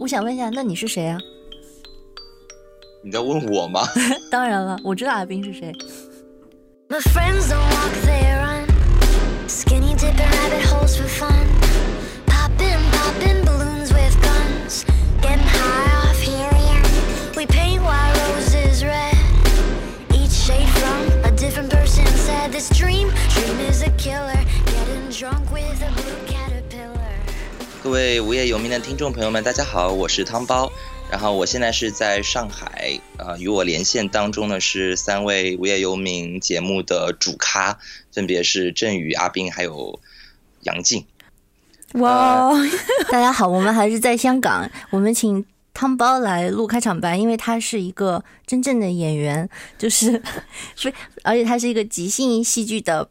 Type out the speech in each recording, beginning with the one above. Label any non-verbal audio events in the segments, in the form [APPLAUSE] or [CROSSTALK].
我想问一下，那你是谁啊？你在问我吗？当然了，我知道阿斌是谁。My friends don't walk, they run. Skinny dipping rabbit holes for fun. Popping, popping balloons with guns. Getting high off helium. We paint white roses red. Each shade from a different person said this dream, dream is a killer. Getting drunk with a blue caterpillar. 各位无业游民的听众朋友们，大家好，我是汤包。然后我现在是在上海，呃、与我连线当中呢是三位无业游民节目的主咖，分别是振宇、阿斌还有杨静。哇，[LAUGHS] 大家好，我们还是在香港，我们请汤包来录开场白，因为他是一个真正的演员，就是 [LAUGHS] 非，而且他是一个即兴戏剧的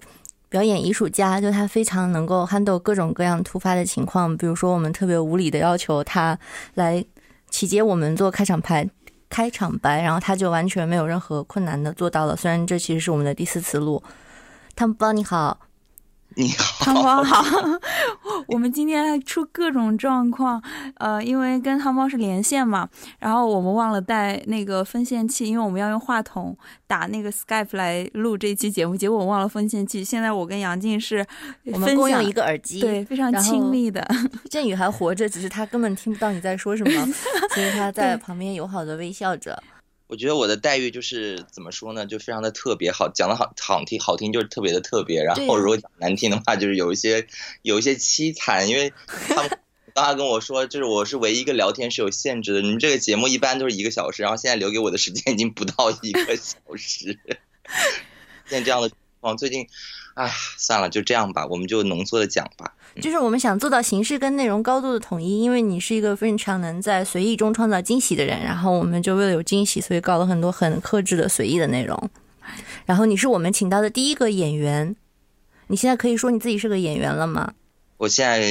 表演艺术家，就他非常能够 handle 各种各样突发的情况，比如说我们特别无理的要求他来起接我们做开场白。开场白，然后他就完全没有任何困难的做到了。虽然这其实是我们的第四次录，汤姆包你好，你 [LAUGHS] 好，汤包好，我们今天还出各种状况，呃，因为跟汤包是连线嘛，然后我们忘了带那个分线器，因为我们要用话筒打那个 Skype 来录这一期节目，结果我忘了分线器。现在我跟杨静是我们共用一个耳机，对非常亲密的，[LAUGHS] 振宇还活着，只是他根本听不到你在说什么，[LAUGHS] 所以他在旁边友好的微笑着。我觉得我的待遇就是怎么说呢，就非常的特别好，讲的好好听好听就是特别的特别，然后如果讲难听的话，就是有一些有一些凄惨，因为他们刚才跟我说，就是我是唯一一个聊天是有限制的，你们这个节目一般都是一个小时，然后现在留给我的时间已经不到一个小时，[LAUGHS] 现在这样的情况，最近，哎，算了，就这样吧，我们就浓缩的讲吧。就是我们想做到形式跟内容高度的统一，因为你是一个非常能在随意中创造惊喜的人，然后我们就为了有惊喜，所以搞了很多很克制的随意的内容。然后你是我们请到的第一个演员，你现在可以说你自己是个演员了吗？我现在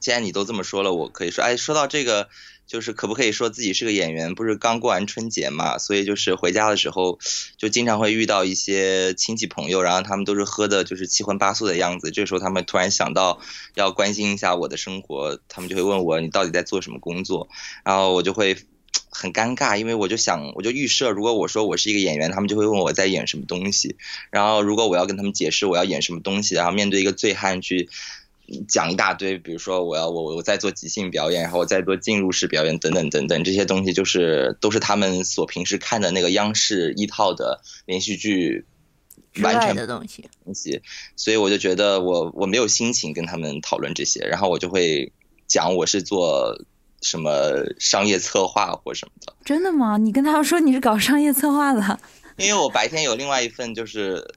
既然你都这么说了，我可以说，哎，说到这个，就是可不可以说自己是个演员？不是刚过完春节嘛，所以就是回家的时候，就经常会遇到一些亲戚朋友，然后他们都是喝的就是七荤八素的样子，这时候他们突然想到要关心一下我的生活，他们就会问我你到底在做什么工作，然后我就会。[TSK] 很尴尬，因为我就想，我就预设，如果我说我是一个演员，他们就会问我在演什么东西。然后，如果我要跟他们解释我要演什么东西，然后面对一个醉汉去讲一大堆，比如说我要我我在做即兴表演，然后我在做进入式表演等等等等，这些东西就是都是他们所平时看的那个央视一套的连续剧完全的东西，东西，所以我就觉得我我没有心情跟他们讨论这些，然后我就会讲我是做什么商业策划或什么的，真的吗？你跟他们说你是搞商业策划的，因为我白天有另外一份就是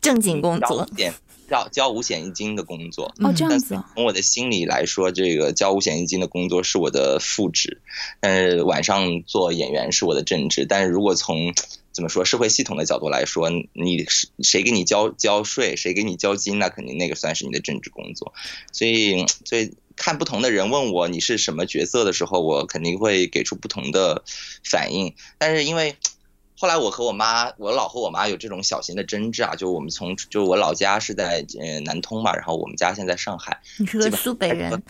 正经工作。交交交五险一金的工作，哦，嗯这样子哦，从我的心里来说，这个交五险一金的工作是我的副职，但是晚上做演员是我的正职。但是如果从怎么说社会系统的角度来说，你是谁给你交交税，谁给你交金，那肯定那个算是你的正职工作。所以，所以看不同的人问我你是什么角色的时候，我肯定会给出不同的反应。但是因为后来我和我妈，我老和我妈有这种小型的争执啊，就我们从就我老家是在呃南通嘛，然后我们家现在上海，你是个苏北人，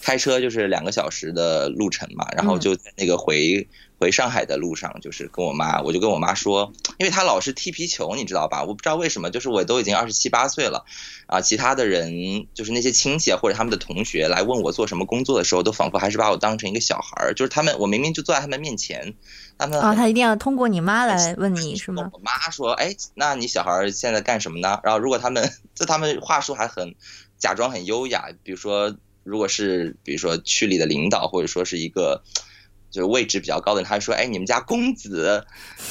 开车就是两个小时的路程嘛，然后就在那个回、回上海的路上，就是跟我妈，我就跟我妈说，因为她老是踢皮球，你知道吧？我不知道为什么，就是我都已经二十七八岁了，啊，其他的人就是那些亲戚啊或者他们的同学来问我做什么工作的时候，都仿佛还是把我当成一个小孩儿，就是他们我明明就坐在他们面前，他们啊，很他一定要通过你妈来问你是吗？[LAUGHS] 我妈说：“哎，那你小孩儿现在干什么呢？”然后如果他们 [LAUGHS] 就他们话术还很假装很优雅，比如说如果是比如说区里的领导或者说是一个就是位置比较高的人，他会说：“哎，你们家公子。[LAUGHS] ”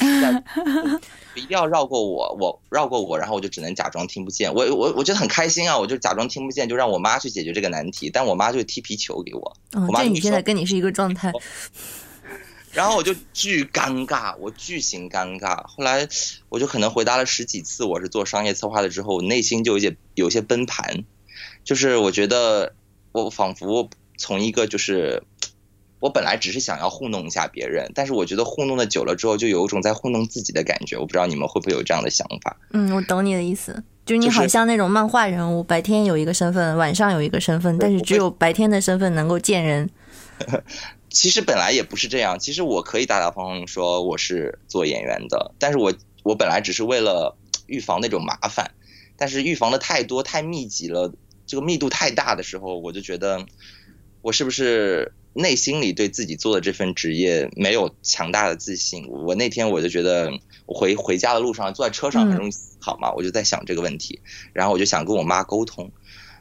一定要绕过我，我绕过我，然后我就只能假装听不见。我我我觉得很开心啊，我就假装听不见，就让我妈去解决这个难题。但我妈就踢皮球给我，嗯我，妈这你现在跟你是一个状态，然后我就巨尴尬，我巨型尴尬。后来我就可能回答了十几次我是做商业策划的之后，我内心就有些有些崩盘，就是我觉得我仿佛从一个就是我本来只是想要糊弄一下别人，但是我觉得糊弄的久了之后，就有一种在糊弄自己的感觉。我不知道你们会不会有这样的想法？嗯，我懂你的意思，就是你好像那种漫画人物，白天有一个身份，晚上有一个身份，但是只有白天的身份能够见人。[LAUGHS] 其实本来也不是这样，其实我可以大大方方说我是做演员的，但是我我本来只是为了预防那种麻烦，但是预防的太多太密集了，这个密度太大的时候，我就觉得我是不是内心里对自己做的这份职业没有强大的自信？我那天我就觉得，我回回家的路上坐在车上很容易思考嘛，我就在想这个问题，然后我就想跟我妈沟通。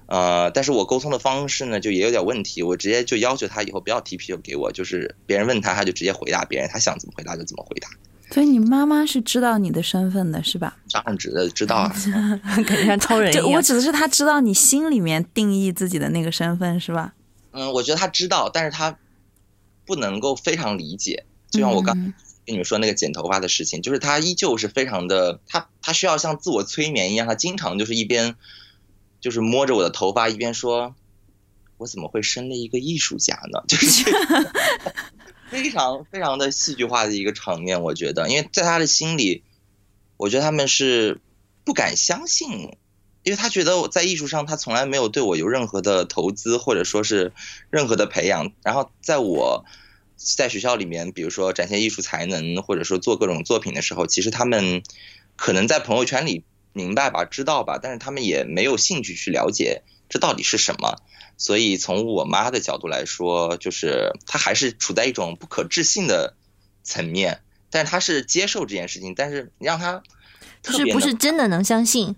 呃，但是我沟通的方式呢，就也有点问题。我直接就要求他以后不要提啤酒给我，就是别人问他，他就直接回答别人，他想怎么回答就怎么回答。所以你妈妈是知道你的身份的，是吧？当然知知道啊，[LAUGHS] 感觉像超人一样。我指的是她知道你心里面定义自己的那个身份，是吧？嗯，我觉得他知道，但是他不能够非常理解。就像我刚嗯跟你们说那个剪头发的事情，就是他依旧是非常的，他他需要像自我催眠一样，他经常就是一边就是摸着我的头发，一边说：“我怎么会生了一个艺术家呢？”就是 [LAUGHS] 非常非常的戏剧化的一个场面，我觉得，因为在他的心里，我觉得他们是不敢相信。因为他觉得我在艺术上，他从来没有对我有任何的投资，或者说是任何的培养。然后在我在学校里面，比如说展现艺术才能，或者说做各种作品的时候，其实他们可能在朋友圈里明白吧、知道吧，但是他们也没有兴趣去了解这到底是什么。所以从我妈的角度来说，就是她还是处在一种不可置信的层面，但是她是接受这件事情，但是让她就是不是真的能相信。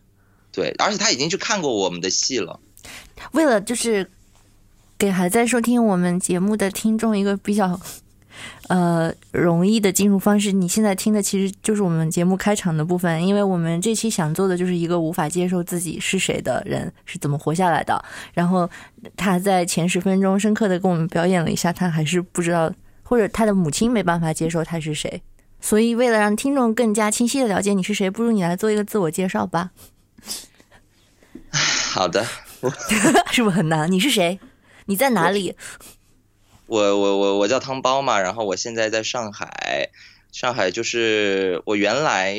对，而且他已经去看过我们的戏了。为了就是给还在收听我们节目的听众一个比较呃容易的进入方式，你现在听的其实就是我们节目开场的部分，因为我们这期想做的就是一个无法接受自己是谁的人是怎么活下来的。然后他在前十分钟深刻的跟我们表演了一下，他还是不知道，或者他的母亲没办法接受他是谁。所以，为了让听众更加清晰的了解你是谁，不如你来做一个自我介绍吧，[LAUGHS] 好的，[LAUGHS] 是不是很难？你是谁？你在哪里？我我我我叫汤包嘛，然后我现在在上海，上海就是我原来，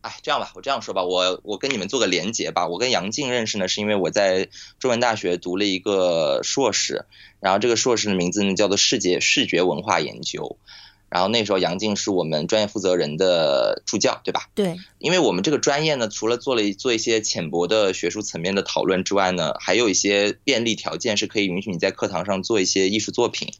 哎，这样吧，我这样说吧，我我跟你们做个连结吧。我跟杨静认识呢，是因为我在中文大学读了一个硕士，然后这个硕士的名字呢叫做视觉视觉文化研究，然后那时候杨静是我们专业负责人的助教，对吧？对，因为我们这个专业呢，除了做了做一些浅薄的学术层面的讨论之外呢，还有一些便利条件是可以允许你在课堂上做一些艺术作品。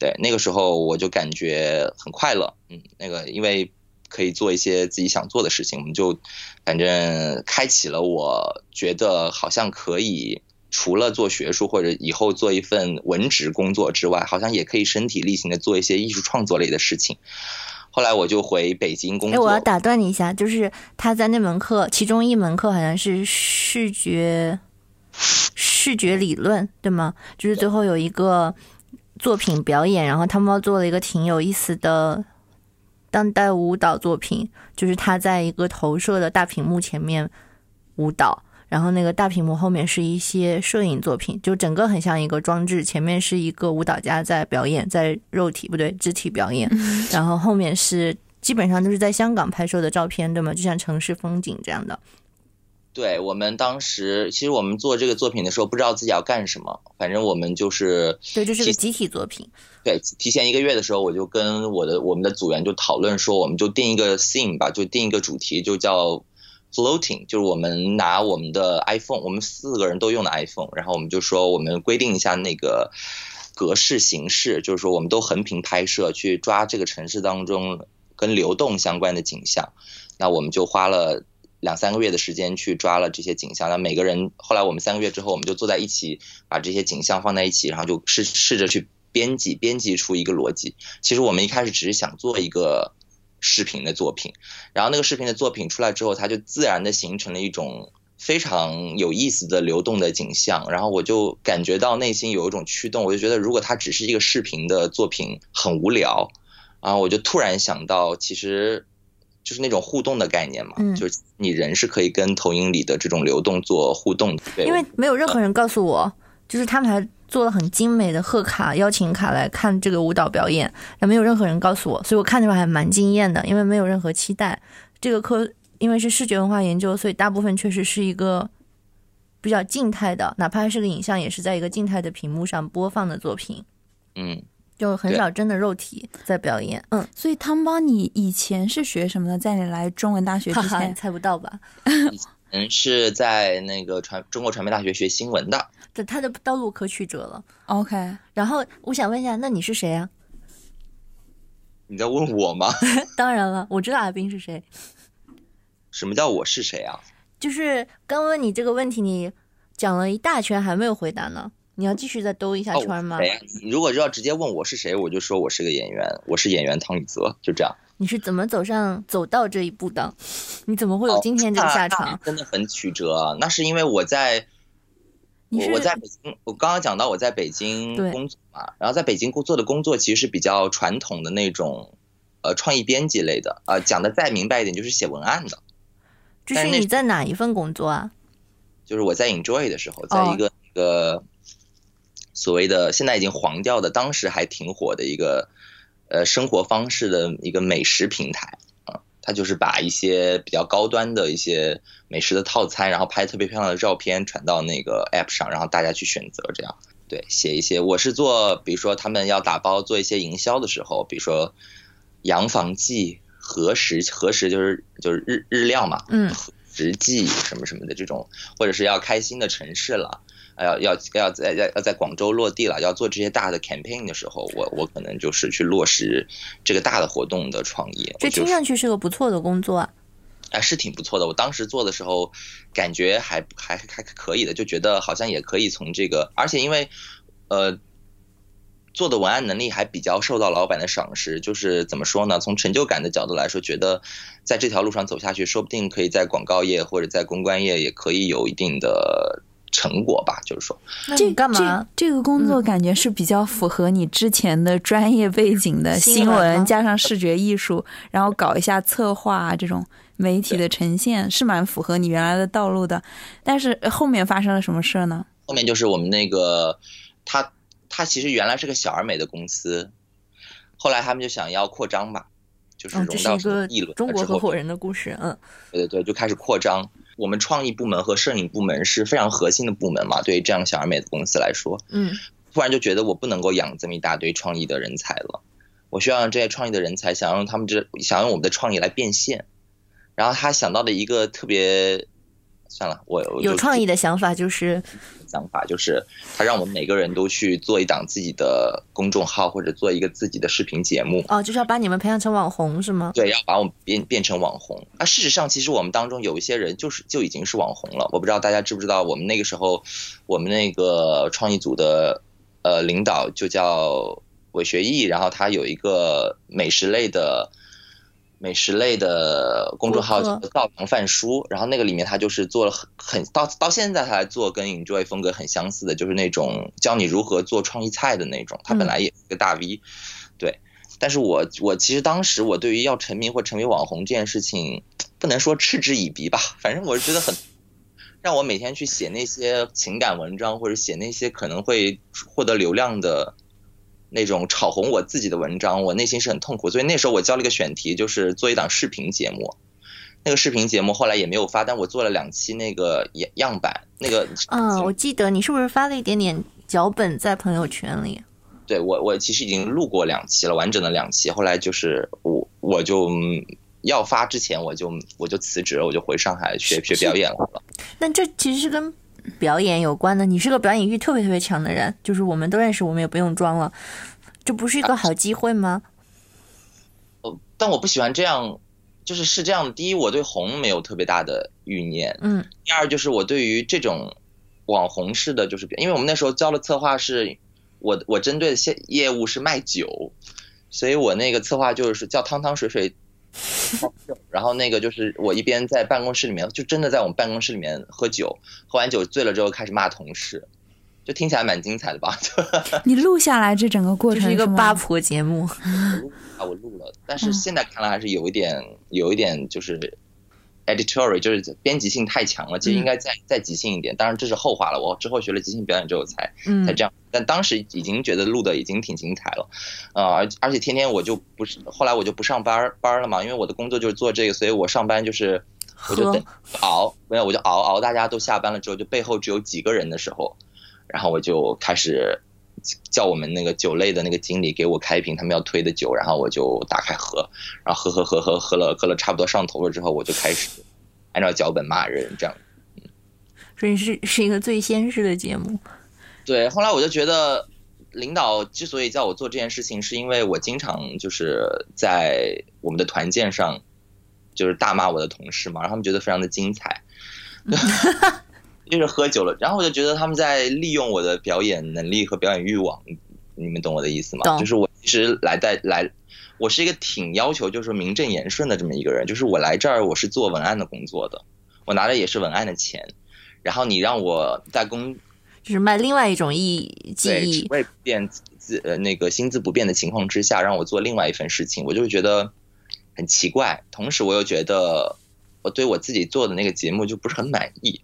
对，那个时候我就感觉很快乐，嗯，那个因为可以做一些自己想做的事情，我们就反正开启了我觉得好像可以。除了做学术或者以后做一份文职工作之外，好像也可以身体力行的做一些艺术创作类的事情。后来我就回北京工哎，作。我要打断你一下，就是他在那门课，其中一门课好像是视觉视觉理论，对吗？就是最后有一个作品表演，然后汤包做了一个挺有意思的当代舞蹈作品，就是他在一个投射的大屏幕前面舞蹈。然后那个大屏幕后面是一些摄影作品，就整个很像一个装置，前面是一个舞蹈家在表演，在肉体不对肢体表演，然后后面是基本上都是在香港拍摄的照片，对吗？就像城市风景这样的。对我们当时，其实我们做这个作品的时候，不知道自己要干什么，反正我们就是对，这是个集体作品。对提前一个月的时候，我就跟我的我们的组员就讨论说，我们就定一个 theme 吧，就定一个主题，就叫 floating，就是我们拿我们的 iPhone，我们四个人都用的 iPhone，然后我们就说我们规定一下那个格式形式，就是说我们都横屏拍摄，去抓这个城市当中跟流动相关的景象。那我们就花了。两三个月的时间去抓了这些景象，那每个人后来我们三个月之后，我们就坐在一起，把这些景象放在一起，然后就试试着去编辑，编辑出一个逻辑。其实我们一开始只是想做一个视频的作品，然后那个视频的作品出来之后，它就自然的形成了一种非常有意思的流动的景象，然后我就感觉到内心有一种驱动，我就觉得如果它只是一个视频的作品很无聊，然后我就突然想到，其实。就是那种互动的概念嘛，嗯就是你人是可以跟投影里的这种流动做互动的，因为没有任何人告诉我，就是他们还做了很精美的贺卡、邀请卡来看这个舞蹈表演，但没有任何人告诉我，所以我看的时候还蛮惊艳的，因为没有任何期待。这个课因为是视觉文化研究，所以大部分确实是一个比较静态的，哪怕是个影像，也是在一个静态的屏幕上播放的作品。嗯，就很少真的肉体在表演。嗯，所以汤邦，你以前是学什么的？在你来中文大学之前，[LAUGHS] 猜不到吧？[LAUGHS] [LAUGHS] 嗯，是在那个传中国传媒大学学新闻的。这他的道路可曲折了。OK，然后我想问一下，那你是谁啊？你在问我吗？[LAUGHS] 当然了，我知道阿斌是谁。[LAUGHS] 什么叫我是谁啊？就是刚问你这个问题，你讲了一大圈还没有回答呢。你要继续再兜一下哦圈吗？谁呀？你如果要直接问我是谁，我就说我是个演员，我是演员汤宇泽，就这样。你是怎么走上走到这一步的？你怎么会有今天这个下场？那真的很曲折啊！那是因为我在，我我在北京，我刚刚讲到我在北京工作嘛，然后在北京工作的工作其实是比较传统的那种，呃，创意编辑类的，呃，讲的再明白一点就是写文案的，就是你在哪一份工作啊？就是我在 Enjoy 的时候，哦在一个一个所谓的现在已经黄掉的，当时还挺火的一个呃生活方式的一个美食平台啊，它就是把一些比较高端的一些美食的套餐，然后拍特别漂亮的照片传到那个 App 上，然后大家去选择这样。对，写一些我是做，比如说他们要打包做一些营销的时候，比如说洋房记、何时何时就是就是日日料嘛，嗯，实际什么什么的这种，或者是要开新的城市了，呃要要要在要要在广州落地了，要做这些大的 campaign 的时候，我我可能就是去落实这个大的活动的创意，这听上去是个不错的工作啊。哎是挺不错的。我当时做的时候，感觉还还还可以的，就觉得好像也可以从这个，而且因为呃。做的文案能力还比较受到老板的赏识，就是怎么说呢？从成就感的角度来说，觉得在这条路上走下去，说不定可以在广告业或者在公关业也可以有一定的成果吧。就是说，这那你干嘛？这？个工作感觉是比较符合你之前的专业背景的新新闻，加上视觉艺术，然后搞一下策划啊这种媒体的呈现，是蛮符合你原来的道路的。但是呃后面发生了什么事儿呢？后面就是我们那个他他其实原来是个小而美的公司，后来他们就想要扩张吧，就是融到是一个一轮中国合伙人的故事。嗯，对对对，就开始扩张。我们创意部门和摄影部门是非常核心的部门嘛，对于这样小而美的公司来说，嗯，突然就觉得我不能够养这么一大堆创意的人才了，我需要让这些创意的人才想用他们这想用我们的创意来变现。然后他想到的一个特别，算了，我有创意的想法就是，想法就是，他让我们每个人都去做一档自己的公众号，或者做一个自己的视频节目。哦，就是要把你们培养成网红是吗？对，要把我们变变成网红。啊，事实上，其实我们当中有一些人就是就已经是网红了。我不知道大家知不知道，我们那个时候，我们那个创意组的呃领导就叫韦学义，然后他有一个美食类的。美食类的公众号叫做“道堂饭书”，然后那个里面他就是做了很很到到现在他还做跟 Enjoy 风格很相似的，就是那种教你如何做创意菜的那种。他本来也是个大 V，、对。但是我我其实当时我对于要成名或成为网红这件事情，不能说嗤之以鼻吧，反正我是觉得很，[LAUGHS] 让我每天去写那些情感文章或者写那些可能会获得流量的那种炒红我自己的文章，我内心是很痛苦。所以那时候我交了一个选题，就是做一档视频节目。那个视频节目后来也没有发，但我做了两期那个样样板，那个嗯，我记得你是不是发了一点点脚本在朋友圈里？对我我其实已经录过两期了，完整的两期。后来就是我我就嗯要发之前我就我就辞职了，我就回上海学学表演了。那这其实是跟表演有关的。你是个表演欲特别特别强的人，就是我们都认识，我们也不用装了。这不是一个好机会吗？呃但我不喜欢这样，就是是这样的。第一，我对红没有特别大的欲念；嗯第二，就是我对于这种网红式的，就是因为我们那时候交的策划是，我我针对的业业务是卖酒，所以我那个策划就是叫汤汤水水。然后那个就是我一边在办公室里面，就真的在我们办公室里面喝酒，喝完酒醉了之后开始骂同事，就听起来蛮精彩的吧？[LAUGHS] 你录下来这整个过程这是一个八婆节目。啊，我录了，但是现在看来还是有一点，有一点就是 editorial，就是编辑性太强了，其实应该再、再即兴一点。当然这是后话了，我之后学了即兴表演之后才嗯才这样。但当时已经觉得录的已经挺精彩了，呃，而而且天天我就不是，后来我就不上班班了嘛，因为我的工作就是做这个，所以我上班就是我就等熬，没有我就熬熬，大家都下班了之后，就背后只有几个人的时候，然后我就开始叫我们那个酒类的那个经理给我开一瓶他们要推的酒，然后我就打开喝，然后喝喝喝喝喝了喝了差不多上头了之后，我就开始按照脚本骂人这样。所以是是一个最先式的节目。对，后来我就觉得，领导之所以叫我做这件事情，是因为我经常就是在我们的团建上，就是大骂我的同事嘛，然后他们觉得非常的精彩，[LAUGHS] 就是喝酒了，然后我就觉得他们在利用我的表演能力和表演欲望，你们懂我的意思吗？懂就是我其实来在来，我是一个挺要求就是名正言顺的这么一个人，就是我来这儿我是做文案的工作的，我拿的也是文案的钱，然后你让我在工就是卖另外一种意记对，忆职，位不变资呃那个薪资不变的情况之下，让我做另外一份事情，我就会觉得很奇怪。同时，我又觉得我对我自己做的那个节目就不是很满意。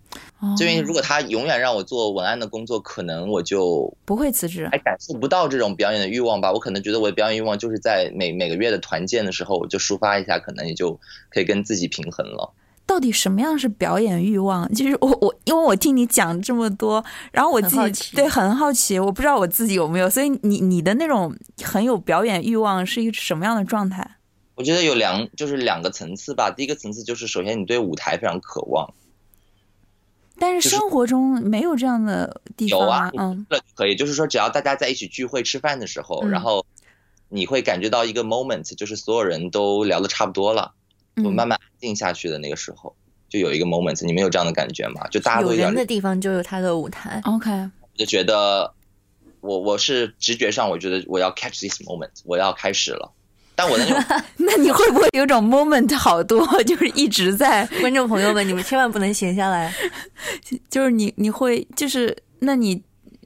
因为如果他永远让我做文案的工作，可能我就不会辞职还感受不到这种表演的欲望吧。我可能觉得我的表演欲望就是在每每个月的团建的时候，我就抒发一下，可能也就可以跟自己平衡了。到底什么样是表演欲望？就是我我，因为我听你讲这么多，然后我自己对很好奇，我不知道我自己有没有，所以你你的那种很有表演欲望是一个什么样的状态？我觉得有两就是两个层次吧。第一个层次就是首先你对舞台非常渴望。但是生活中没有这样的地方有啊，嗯可以，就是说只要大家在一起聚会吃饭的时候，嗯然后你会感觉到一个 moment，就是所有人都聊的差不多了，就嗯，慢慢安静下去的那个时候，就有一个 moment，你们有这样的感觉吗？就大家有人的地方就有他的舞台。OK，我就觉得我我是直觉上我觉得我要 catch this moment，我要开始了，但我的那种 [LAUGHS] 那你会不会有种 moment 好多，[LAUGHS] 就是一直在，[LAUGHS] 观众朋友们，你们千万不能闲下来。就是你你会就是那你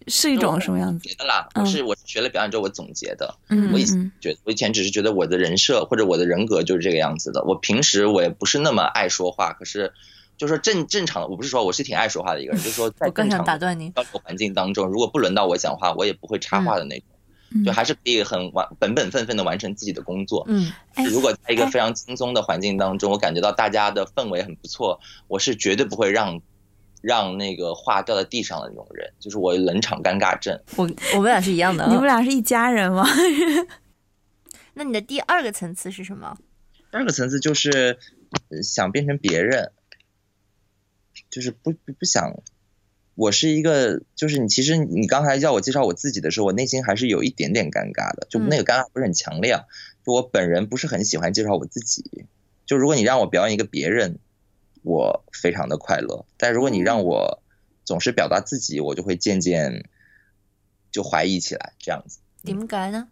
是一种什么样子？觉得啦，嗯我是我学了表演之后我总结的，嗯我以前嗯觉得我以前只是觉得我的人设或者我的人格就是这个样子的。我平时我也不是那么爱说话，可是就说正正常的，我不是说我是挺爱说话的一个人，就是说在我刚想正常的打断您，交流环境当中，如果不轮到我讲话，我也不会插话的那种，嗯就还是可以很完本本分分的完成自己的工作。嗯，哎如果在一个哎非常轻松的环境当中，我感觉到大家的氛围很不错，我是绝对不会让让那个话掉在地上的那种人，就是我冷场尴尬症。我我们俩是一样的。你们俩是一家人吗？[LAUGHS] 那你的第二个层次是什么？第二个层次就是呃想变成别人，就是不不不想。我是一个，就是你其实你刚才叫我介绍我自己的时候，我内心还是有一点点尴尬的，就嗯那个尴尬不是很强烈啊。就我本人不是很喜欢介绍我自己，就如果你让我表演一个别人，我非常的快乐，但如果你让我总是表达自己，我就会渐渐就怀疑起来，这样子。点解呢？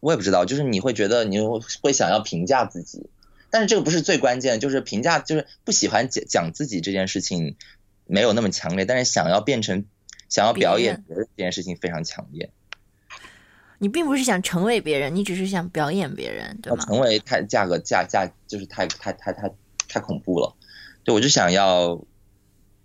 我也不知道，就是你会觉得你会想要评价自己，但是这个不是最关键，就是评价就是不喜欢讲讲自己这件事情没有那么强烈，但是想要变成想要表演别人。这件事情非常强烈，你并不是想成为别人，你只是想表演别人，对吗？成为太价格价价就是太太太太太恐怖了，对我就想要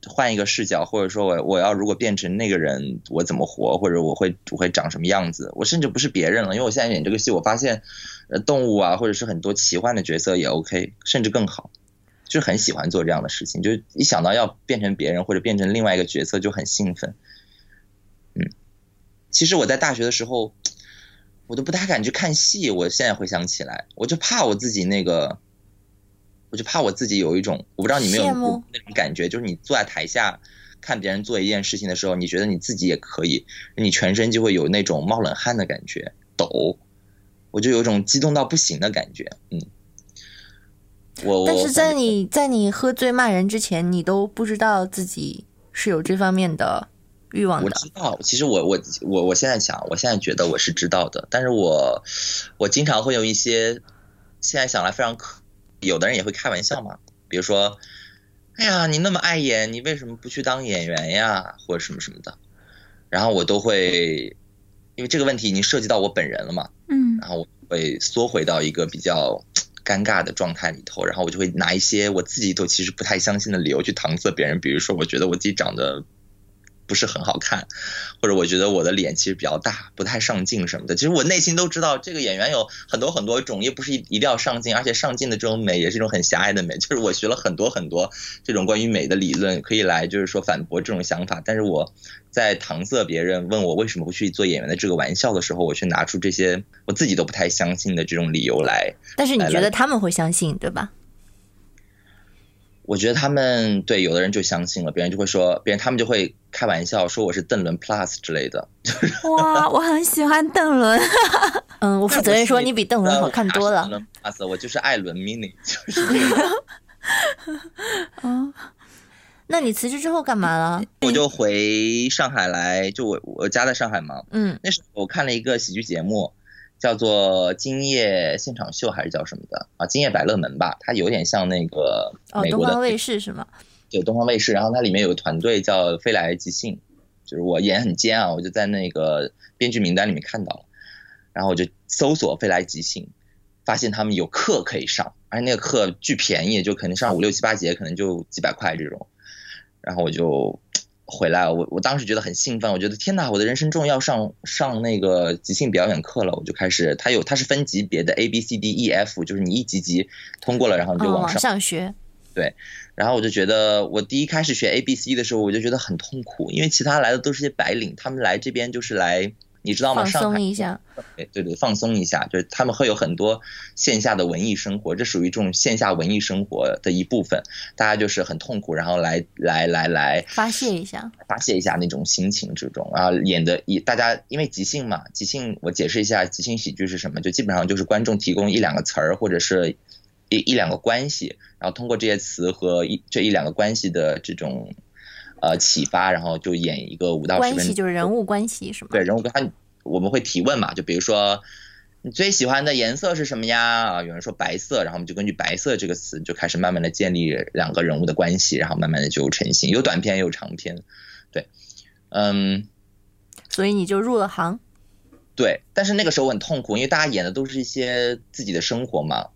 换一个视角，或者说我我要如果变成那个人，我怎么活，或者我会我会长什么样子？我甚至不是别人了，因为我现在演这个戏，我发现，呃，动物啊，或者是很多奇幻的角色也 OK，甚至更好，就很喜欢做这样的事情，就一想到要变成别人或者变成另外一个角色就很兴奋。嗯，其实我在大学的时候，我都不太敢去看戏，我现在回想起来，我就怕我自己那个。我就怕我自己有一种，我不知道你没有那种感觉，就是你坐在台下看别人做一件事情的时候，你觉得你自己也可以，你全身就会有那种冒冷汗的感觉，抖，我就有一种激动到不行的感觉，嗯。我我但是在你在你喝醉骂人之前，你都不知道自己是有这方面的欲望的。我知道，其实我我我我现在想，我现在觉得我是知道的，但是我我经常会有一些现在想来非常可，有的人也会开玩笑嘛，比如说，哎呀，你那么爱演，你为什么不去当演员呀，或者什么什么的，然后我都会，因为这个问题已经涉及到我本人了嘛，嗯。然后我会缩回到一个比较尴尬的状态里头，然后我就会拿一些我自己都其实不太相信的理由去搪塞别人，比如说我觉得我自己长得不是很好看，或者我觉得我的脸其实比较大，不太上镜什么的。其实我内心都知道，这个演员有很多很多种，也不是一一定要上镜，而且上镜的这种美也是一种很狭隘的美。[LAUGHS] 就是我学了很多很多这种关于美的理论，可以来就是说反驳这种想法。但是我在搪塞别人问我为什么不去做演员的这个玩笑的时候，我却拿出这些我自己都不太相信的这种理由来。但是你觉得他们会相信，对吧？我觉得他们对有的人就相信了，别人就会说，别人他们就会开玩笑说我是邓伦 plus 之类的。哇，[LAUGHS] 我很喜欢邓伦。[LAUGHS] 嗯，我负责任说你比邓伦好看多了。邓伦 plus，我就是艾伦 mini，就是这个。嗯，[LAUGHS] 那你辞职之后干嘛了？我就回上海来，就我我家在上海嘛。嗯那时候我看了一个喜剧节目，叫做《今夜现场秀》还是叫什么的啊？《今夜百乐门》吧，它有点像那个哦，美国的东方卫视是吗？对东方卫视，然后它里面有个团队叫飞来即兴，就是我眼很尖啊，我就在那个编剧名单里面看到了，然后我就搜索飞来即兴，发现他们有课可以上，而且那个课巨便宜，就可能上五六七八节，可能就几百块这种，然后我就回来了，我我当时觉得很兴奋，我觉得天呐，我的人生中要上上那个即兴表演课了，我就开始，它有它是分级别的 A B C D E F，就是你一级级通过了，然后你就往上。上学。然后我就觉得，我第一开始学 A B C 的时候，我就觉得很痛苦，因为其他来的都是些白领，他们来这边就是来，你知道吗？放上海松一下，对对对，放松一下，就是他们会有很多线下的文艺生活，这属于这种线下文艺生活的一部分，大家就是很痛苦，然后来来来来发泄一下。发泄一下那种心情，之中然后演的也大家因为即兴嘛，即兴我解释一下，即兴喜剧是什么，就基本上就是观众提供一两个词儿或者是一一两个关系，然后通过这些词和一这一两个关系的这种呃启发，然后就演一个五到十关分钟。系就是人物关系是吗？对人物关系我们会提问嘛，就比如说你最喜欢的颜色是什么呀？啊，有人说白色，然后我们就根据白色这个词就开始慢慢的建立两个人物的关系，然后慢慢的就成型，有短片也有长片，对，嗯。所以你就入了行。对，但是那个时候我很痛苦，因为大家演的都是一些自己的生活嘛，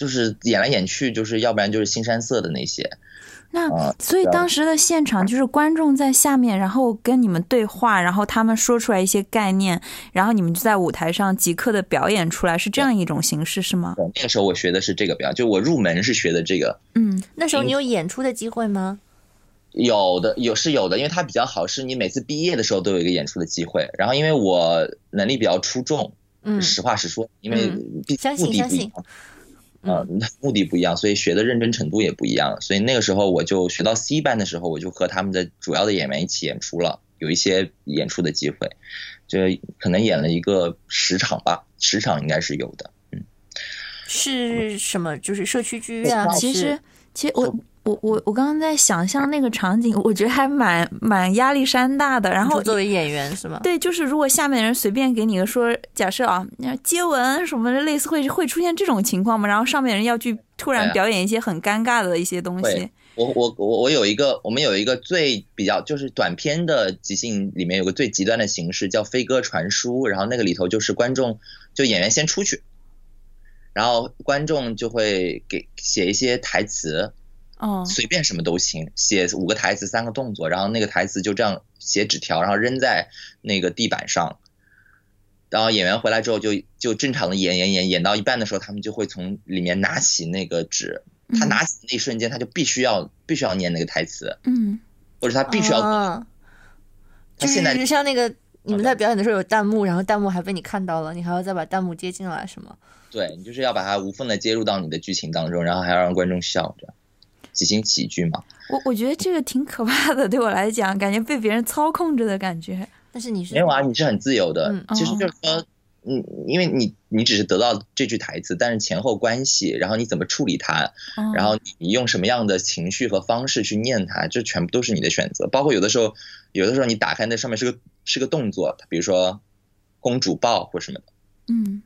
就是演来演去，就是要不然就是新山色的那些，那啊所以当时的现场就是观众在下面，然后跟你们对话，然后他们说出来一些概念，然后你们就在舞台上即刻的表演出来，是这样一种形式是吗？对那个时候我学的是这个表演，就我入门是学的这个，嗯那时候你有演出的机会吗？有的有是有的，因为它比较好，是你每次毕业的时候都有一个演出的机会，然后因为我能力比较出众，嗯，实话实说，因为相信目的不一相信嗯目的不一样，所以学的认真程度也不一样。所以那个时候我就学到 C 班的时候，我就和他们的主要的演员一起演出了，有一些演出的机会，就可能演了一个十场吧，十场应该是有的。嗯是什么？就是社区剧院啊？其实其实我。我我我刚刚在想象那个场景，我觉得还蛮蛮压力山大的。然后作为演员是吗？对，就是如果下面的人随便给你个说，假设啊，接吻什么的，类似会会出现这种情况吗？然后上面人要去突然表演一些很尴尬的一些东西。我我我我有一个，我们有一个最比较就是短片的即兴里面有个最极端的形式叫飞鸽传书，然后那个里头就是观众就演员先出去，然后观众就会给写一些台词，哦，随便什么都行，写五个台词三个动作，然后那个台词就这样写纸条，然后扔在那个地板上。然后演员回来之后就就正常的演演演演到一半的时候，他们就会从里面拿起那个纸，他嗯拿起那一瞬间，他就必须要必须要念那个台词，嗯，或者他必须要，啊就他现在是像那个你们在表演的时候有弹幕，然后弹幕还被你看到了，你还要再把弹幕接进来，是吗？对你就是要把它无缝的接入到你的剧情当中，然后还要让观众笑，这样即兴喜剧嘛。我我觉得这个挺可怕的，对我来讲，感觉被别人操控着的感觉。但是你是没有啊，你是很自由的嗯。其实就是说，嗯，因为你你只是得到这句台词，但是前后关系，然后你怎么处理它，哦然后你用什么样的情绪和方式去念它，这全部都是你的选择。包括有的时候，有的时候你打开那上面是个是个动作，比如说公主抱或什么的。嗯，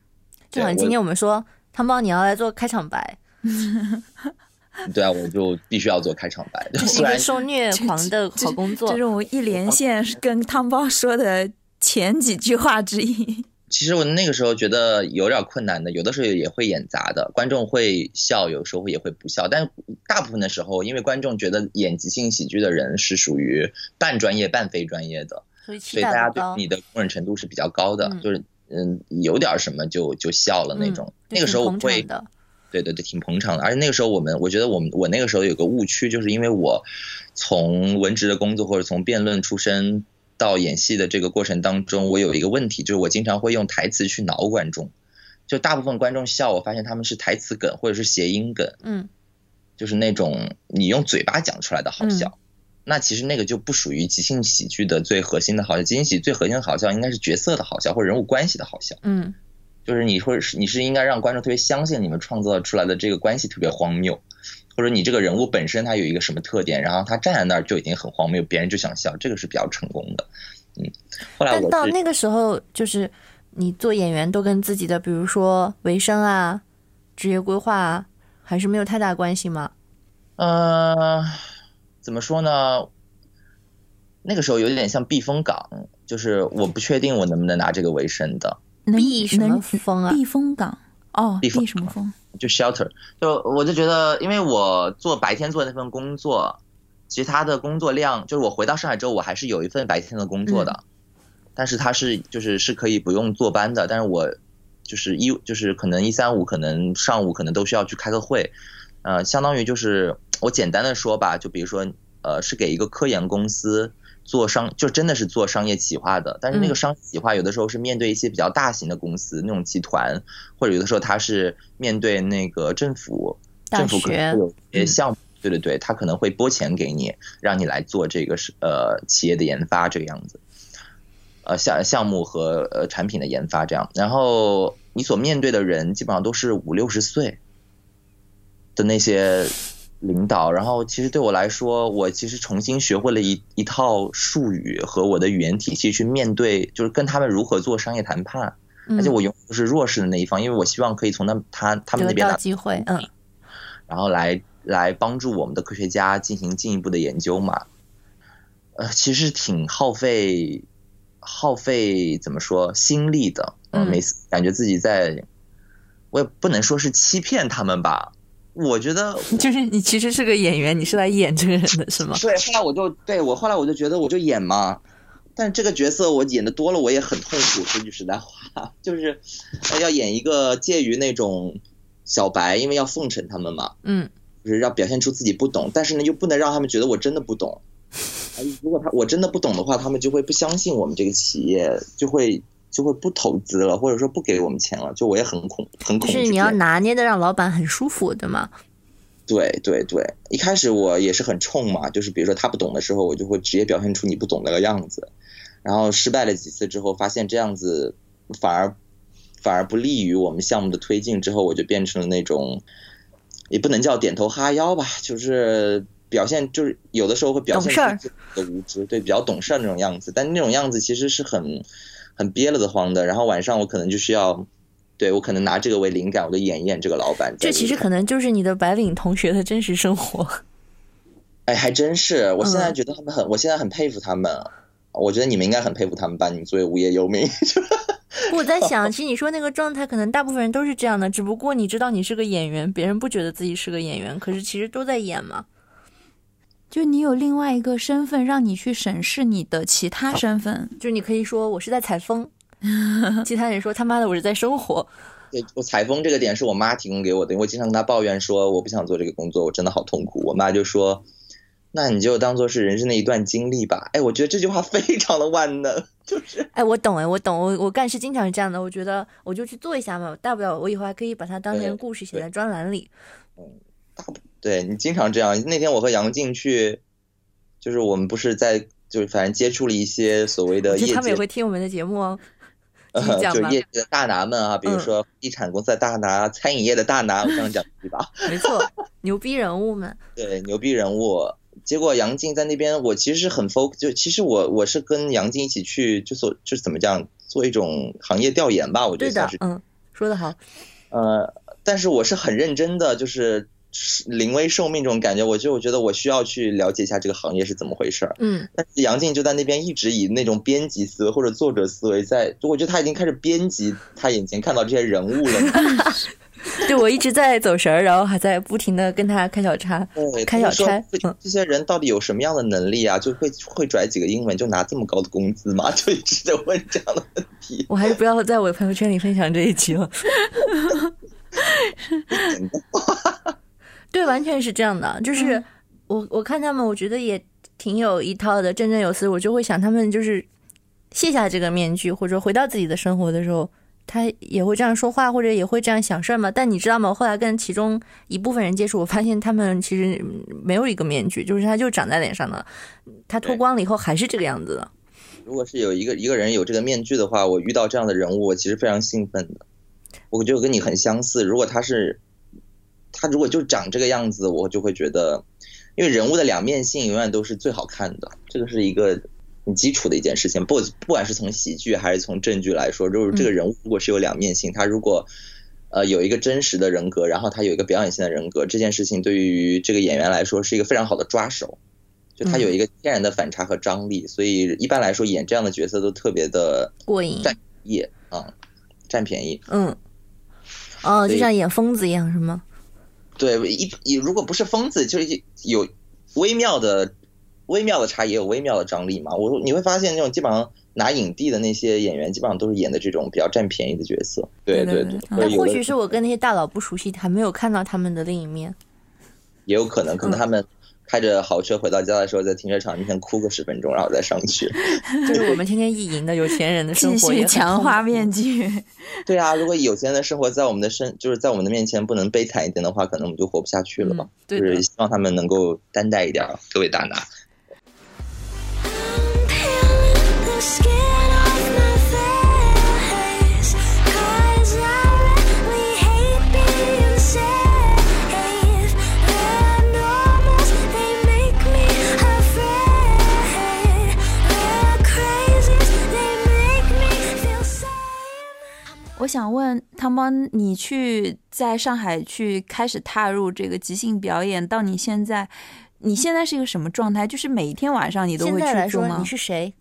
就好像今天我们说汤包你要来做开场白，[LAUGHS] [LAUGHS] 对啊，我就必须要做开场白。这是一个受虐狂的好工作这。是我一连线跟汤包说的前几句话之一。[LAUGHS] 其实我那个时候觉得有点困难的，有的时候也会演砸的，观众会笑，有时候也会不笑。但是大部分的时候，因为观众觉得演即兴喜剧的人是属于半专业半非专业的，所以所以大家对。你的容忍程度是比较高的，嗯就是嗯有点什么就就笑了那种。嗯那个时候我会对对对，挺捧场的。而且那个时候我们，我觉得我们我那个时候有个误区，就是因为我从文职的工作或者从辩论出身到演戏的这个过程当中，我有一个问题，就是我经常会用台词去挠观众。就大部分观众笑，我发现他们是台词梗或者是谐音梗，嗯就是那种你用嘴巴讲出来的好笑。那其实那个就不属于即兴喜剧的最核心的好笑，即兴喜剧最核心的好笑应该是角色的好笑或者人物关系的好笑。嗯就是你会是你是应该让观众特别相信你们创造出来的这个关系特别荒谬，或者你这个人物本身他有一个什么特点，然后他站在那儿就已经很荒谬，别人就想笑，这个是比较成功的。嗯，后来我但到那个时候，就是你做演员都跟自己的，比如说维生啊、职业规划啊，还是没有太大关系吗？呃，怎么说呢？那个时候有点像避风港，就是我不确定我能不能拿这个为生的，能避什么风啊？避风港哦，避什么风？就 shelter，就我就觉得，因为我做白天做那份工作，其实他的工作量，就是我回到上海之后，我还是有一份白天的工作的，但是他是就是是可以不用坐班的，但是我就是一就是可能一三五可能上午可能都需要去开个会，呃，相当于就是我简单的说吧，就比如说呃是给一个科研公司。做商就真的是做商业企划的，但是那个嗯。商业企划有的时候是面对一些比较大型的公司那种集团，或者有的时候他是面对那个政府，政府可能会有一些嗯。项目，对对对，他可能会拨钱给你，让你来做这个是呃企业的研发这个样子，呃项项目和呃产品的研发这样，然后你所面对的人基本上都是五六十岁的那些领导，然后其实对我来说，我其实重新学会了一一套术语和我的语言体系去面对，就是跟他们如何做商业谈判。嗯而且我永远是弱势的那一方，因为我希望可以从他他他们那边拿到机会，嗯然后来来帮助我们的科学家进行进一步的研究嘛。呃，其实挺耗费耗费怎么说心力的，呃嗯每次感觉自己在，我也不能说是欺骗他们吧，我觉得 [LAUGHS] 就是你其实是个演员，你是来演这个人的是吗？对，后来我就对我后来我就觉得我就演嘛，但这个角色我演的多了，我也很痛苦。说句实在话，[LAUGHS] 就是呃要演一个介于那种小白，因为要奉承他们嘛，嗯就是要表现出自己不懂，但是呢又不能让他们觉得我真的不懂。[LAUGHS] 如果他我真的不懂的话，他们就会不相信我们这个企业，就会就会不投资了，或者说不给我们钱了。就我也很恐很恐惧。就是你要拿捏的让老板很舒服，对吗？对对对，一开始我也是很冲嘛，就是比如说他不懂的时候，我就会直接表现出你不懂那个样子，然后失败了几次之后，发现这样子反而反而不利于我们项目的推进，之后我就变成了那种，也不能叫点头哈腰吧，就是表现就是有的时候会表现懂事儿出自己的无知，对，比较懂事儿那种样子，但那种样子其实是很很憋了的慌的，然后晚上我可能就需要。对我可能拿这个为灵感，我就演一演这个老板。这其实可能就是你的白领同学的真实生活。哎，还真是！我现在嗯觉得他们很，我现在很佩服他们。我觉得你们应该很佩服他们吧？你们作为无业游民，[LAUGHS] 我在想，[LAUGHS] 其实你说那个状态，可能大部分人都是这样的，只不过你知道你是个演员，别人不觉得自己是个演员，可是其实都在演嘛。就你有另外一个身份，让你去审视你的其他身份。就你可以说我是在采风，[LAUGHS] 其他人说他妈的我是在生活。对我采风这个点是我妈提供给我的，因为我经常跟她抱怨说我不想做这个工作，我真的好痛苦。我妈就说，那你就当做是人生的一段经历吧。哎，我觉得这句话非常的万能，[LAUGHS] 就是哎，我懂哎，我懂，我我干事经常是这样的。我觉得我就去做一下嘛，大不了我以后还可以把它当成故事写在专栏里。对你经常这样。那天我和杨静去，就是我们不是在就是反正接触了一些所谓的业界得他们也会听我们的节目哦。[LAUGHS] 就是业界的大拿们啊，比如嗯说地产公司的大拿、餐饮业的大拿，我这样讲对吧？没错，牛逼人物们。对，牛逼人物。结果杨静在那边，我其实是很 focus，就其实我我是跟杨静一起去，就所就是怎么讲，做一种行业调研吧，我觉对得算是，。嗯，说的好。呃，但是我是很认真的，就是临危受命这种感觉，我就我觉得我需要去了解一下这个行业是怎么回事儿。嗯，但是杨静就在那边一直以那种编辑思维或者作者思维在，就我觉得他已经开始编辑他眼前看到这些人物了。[LAUGHS] 对我一直在走神儿，然后还在不停的跟他开小差。对，开小差这些人到底有什么样的能力啊？就会会拽几个英文就拿这么高的工资吗？[LAUGHS] 就一直在问这样的问题。[LAUGHS] 我还是不要在我的朋友圈里分享这一集了。对，完全是这样的。就是我我看他们，我觉得也挺有一套的，振振有词。我就会想，他们就是卸下这个面具，或者回到自己的生活的时候，他也会这样说话，或者也会这样想事儿嘛。但你知道吗？我后来跟其中一部分人接触，我发现他们其实没有一个面具，就是他就长在脸上的，他脱光了以后还是这个样子的。如果是有一个一个人有这个面具的话，我遇到这样的人物，我其实非常兴奋的。我就跟你很相似。如果他是他如果就长这个样子，我就会觉得，因为人物的两面性永远都是最好看的，这个是一个很基础的一件事情。不不管是从喜剧还是从正剧来说，就是这个人物如果是有两面性，他如果呃有一个真实的人格，然后他有一个表演性的人格，这件事情对于这个演员来说是一个非常好的抓手。就他有一个天然的反差和张力，所以一般来说演这样的角色都特别的过瘾，占便宜啊、占便宜。嗯，哦，就像演疯子一样，是吗？对，一一如果不是疯子，就是有微妙的微妙的差，也有微妙的张力嘛。我你会发现，那种基本上拿影帝的那些演员，基本上都是演的这种比较占便宜的角色。对对对对对，但或许是我跟那些大佬不熟悉，还没有看到他们的另一面。也有可能，可能他们开着豪车回到家的时候，在停车场面前哭个十分钟，然后再上去。[LAUGHS] 就是我们天天意淫的有钱人的生继续活强化面具。[LAUGHS] 对啊，如果有钱人的生活在我们的身，就是在我们的面前不能悲惨一点的话，可能我们就活不下去了嘛嗯。对就是希望他们能够担待一点儿，各位大拿。我想问汤包，你去在上海去开始踏入这个即兴表演，到你现在，你现在是一个什么状态？就是每一天晚上你都会现在来说，去做吗你？是谁？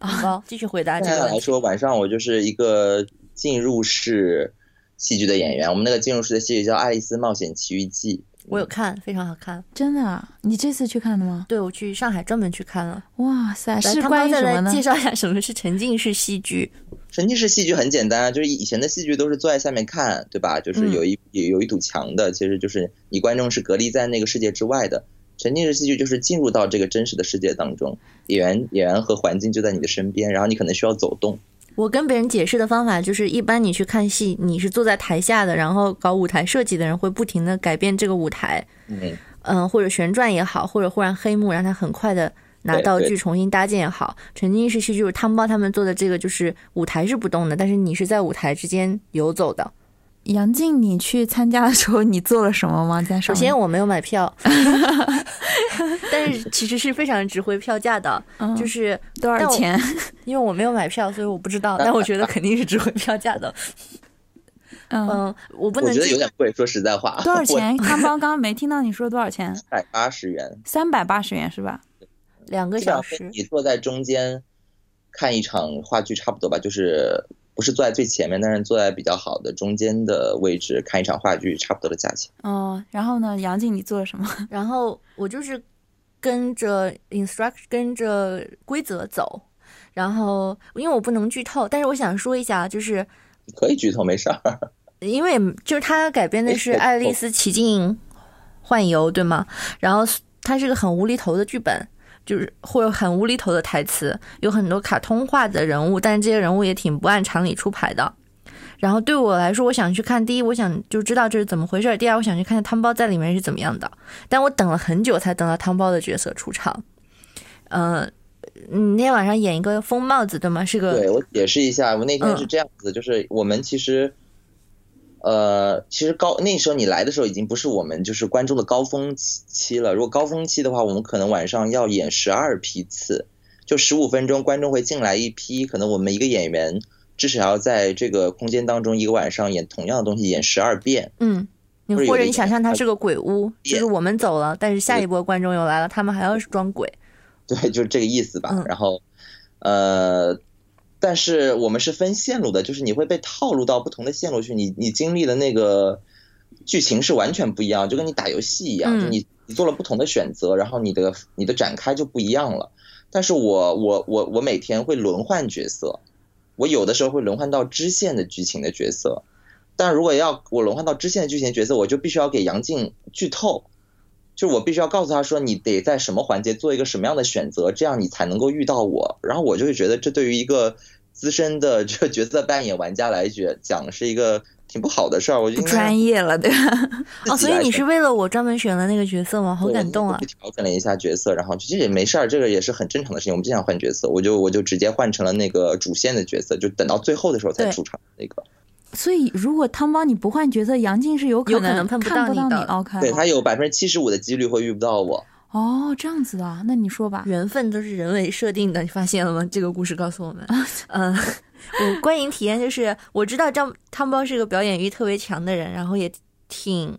好包，继续回答这现个问题。在来说，晚上我就是一个进入式戏剧的演员。我们那个进入式的戏剧叫《爱丽丝冒险奇遇记》。我有看，非常好看。真的啊？你这次去看的吗？对，我去上海专门去看了。哇塞，是关于什么呢？介绍一下什么是沉浸式戏剧。沉浸式戏剧很简单啊，就是以前的戏剧都是坐在下面看，对吧？就是有一、有有一堵墙的，其实就是你观众是隔离在那个世界之外的。沉浸式戏剧就是进入到这个真实的世界当中，演员演员和环境就在你的身边，然后你可能需要走动。我跟别人解释的方法就是，一般你去看戏，你是坐在台下的，然后搞舞台设计的人会不停的改变这个舞台，嗯，嗯，或者旋转也好，或者忽然黑幕让他很快的拿道具重新搭建也好。沉浸式戏剧就是汤包他们做的这个，就是舞台是不动的，但是你是在舞台之间游走的。杨静，你去参加的时候，你做了什么吗？在上面？首先我没有买票，[LAUGHS] 但是其实是非常值回票价的，嗯就是多少钱？因为我没有买票，所以我不知道，[LAUGHS] 但我觉得肯定是值回票价的。嗯，嗯，我不能我觉得有点贵，说实在话。多少钱？[LAUGHS] 康包刚刚没听到你说多少钱？三百八十元，三百八十元是吧？两个小时，你坐在中间看一场话剧差不多吧，就是不是坐在最前面，但是坐在比较好的中间的位置看一场话剧，差不多的价钱。哦，然后呢，杨静，你做了什么？[LAUGHS] 然后我就是跟着 instruct 跟着规则走，然后因为我不能剧透，但是我想说一下，就是可以剧透，没事儿。[LAUGHS] 因为就是他改编的是《爱丽丝奇境幻游》，对吗？然后它是个很无厘头的剧本，就是会有很无厘头的台词，有很多卡通化的人物，但是这些人物也挺不按常理出牌的。然后对我来说，我想去看第一，我想就知道这是怎么回事儿；第二，我想去看汤包在里面是怎么样的。但我等了很久才等到汤包的角色出场。嗯、你那天晚上演一个疯帽子，对吗？是个对我解释一下，我那天嗯是这样子，就是我们其实，呃，其实高那时候你来的时候已经不是我们就是观众的高峰期期了。如果高峰期的话，我们可能晚上要演十二批次，就十五分钟，观众会进来一批，可能我们一个演员至少要在这个空间当中一个晚上演同样的东西演十二遍。嗯你或者你想象它是个鬼屋，就演是我们走了，但是下一波观众又来了，他们还要装鬼。对，就是这个意思吧。嗯然后，呃，但是我们是分线路的，就是你会被套路到不同的线路去，你你经历的那个剧情是完全不一样，就跟你打游戏一样，嗯就你你做了不同的选择，然后你的你的展开就不一样了。但是我我我我每天会轮换角色，我有的时候会轮换到支线的剧情的角色，但如果要我轮换到支线的剧情角色，我就必须要给杨静剧透，就我必须要告诉他说，你得在什么环节做一个什么样的选择，这样你才能够遇到我。然后我就会觉得，这对于一个资深的这个角色扮演玩家来觉讲是一个挺不好的事儿。我就不专业了，对吧？[LAUGHS] 哦，所以你是为了我专门选了那个角色吗？好感动啊！去调整了一下角色，然后其实也没事儿，这个也是很正常的事情。我们经常换角色，我就我就直接换成了那个主线的角色，就等到最后的时候才出场那个。所以如果汤包你不换角色，杨静是有可有可能能碰不看不到到你的 OK，对他有百分之七十五的几率会遇不到我。哦，这样子的，那你说吧。缘分都是人为设定的，你发现了吗？这个故事告诉我们，嗯，[LAUGHS] 我观影体验就是我知道张汤包是个表演欲特别强的人，然后也挺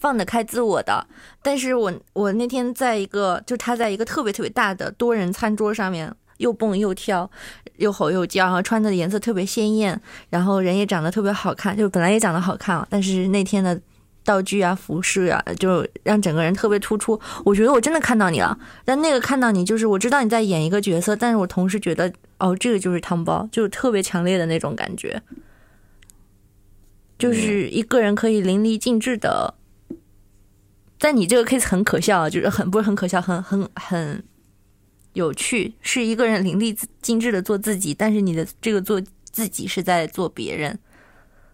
放得开自我的，但是我我那天在一个就他在一个特别特别大的多人餐桌上面。又蹦又跳，又吼又叫，然后穿的颜色特别鲜艳，然后人也长得特别好看，就本来也长得好看啊，但是那天的道具啊、服饰啊，就让整个人特别突出。我觉得我真的看到你了，但那个看到你，就是我知道你在演一个角色，但是我同时觉得，哦，这个就是汤包，就是特别强烈的那种感觉，就是一个人可以淋漓尽致的。但你这个 case 很可笑啊，就是很不是很可笑，很很很有趣，是一个人淋漓尽致的做自己，但是你的这个做自己是在做别人。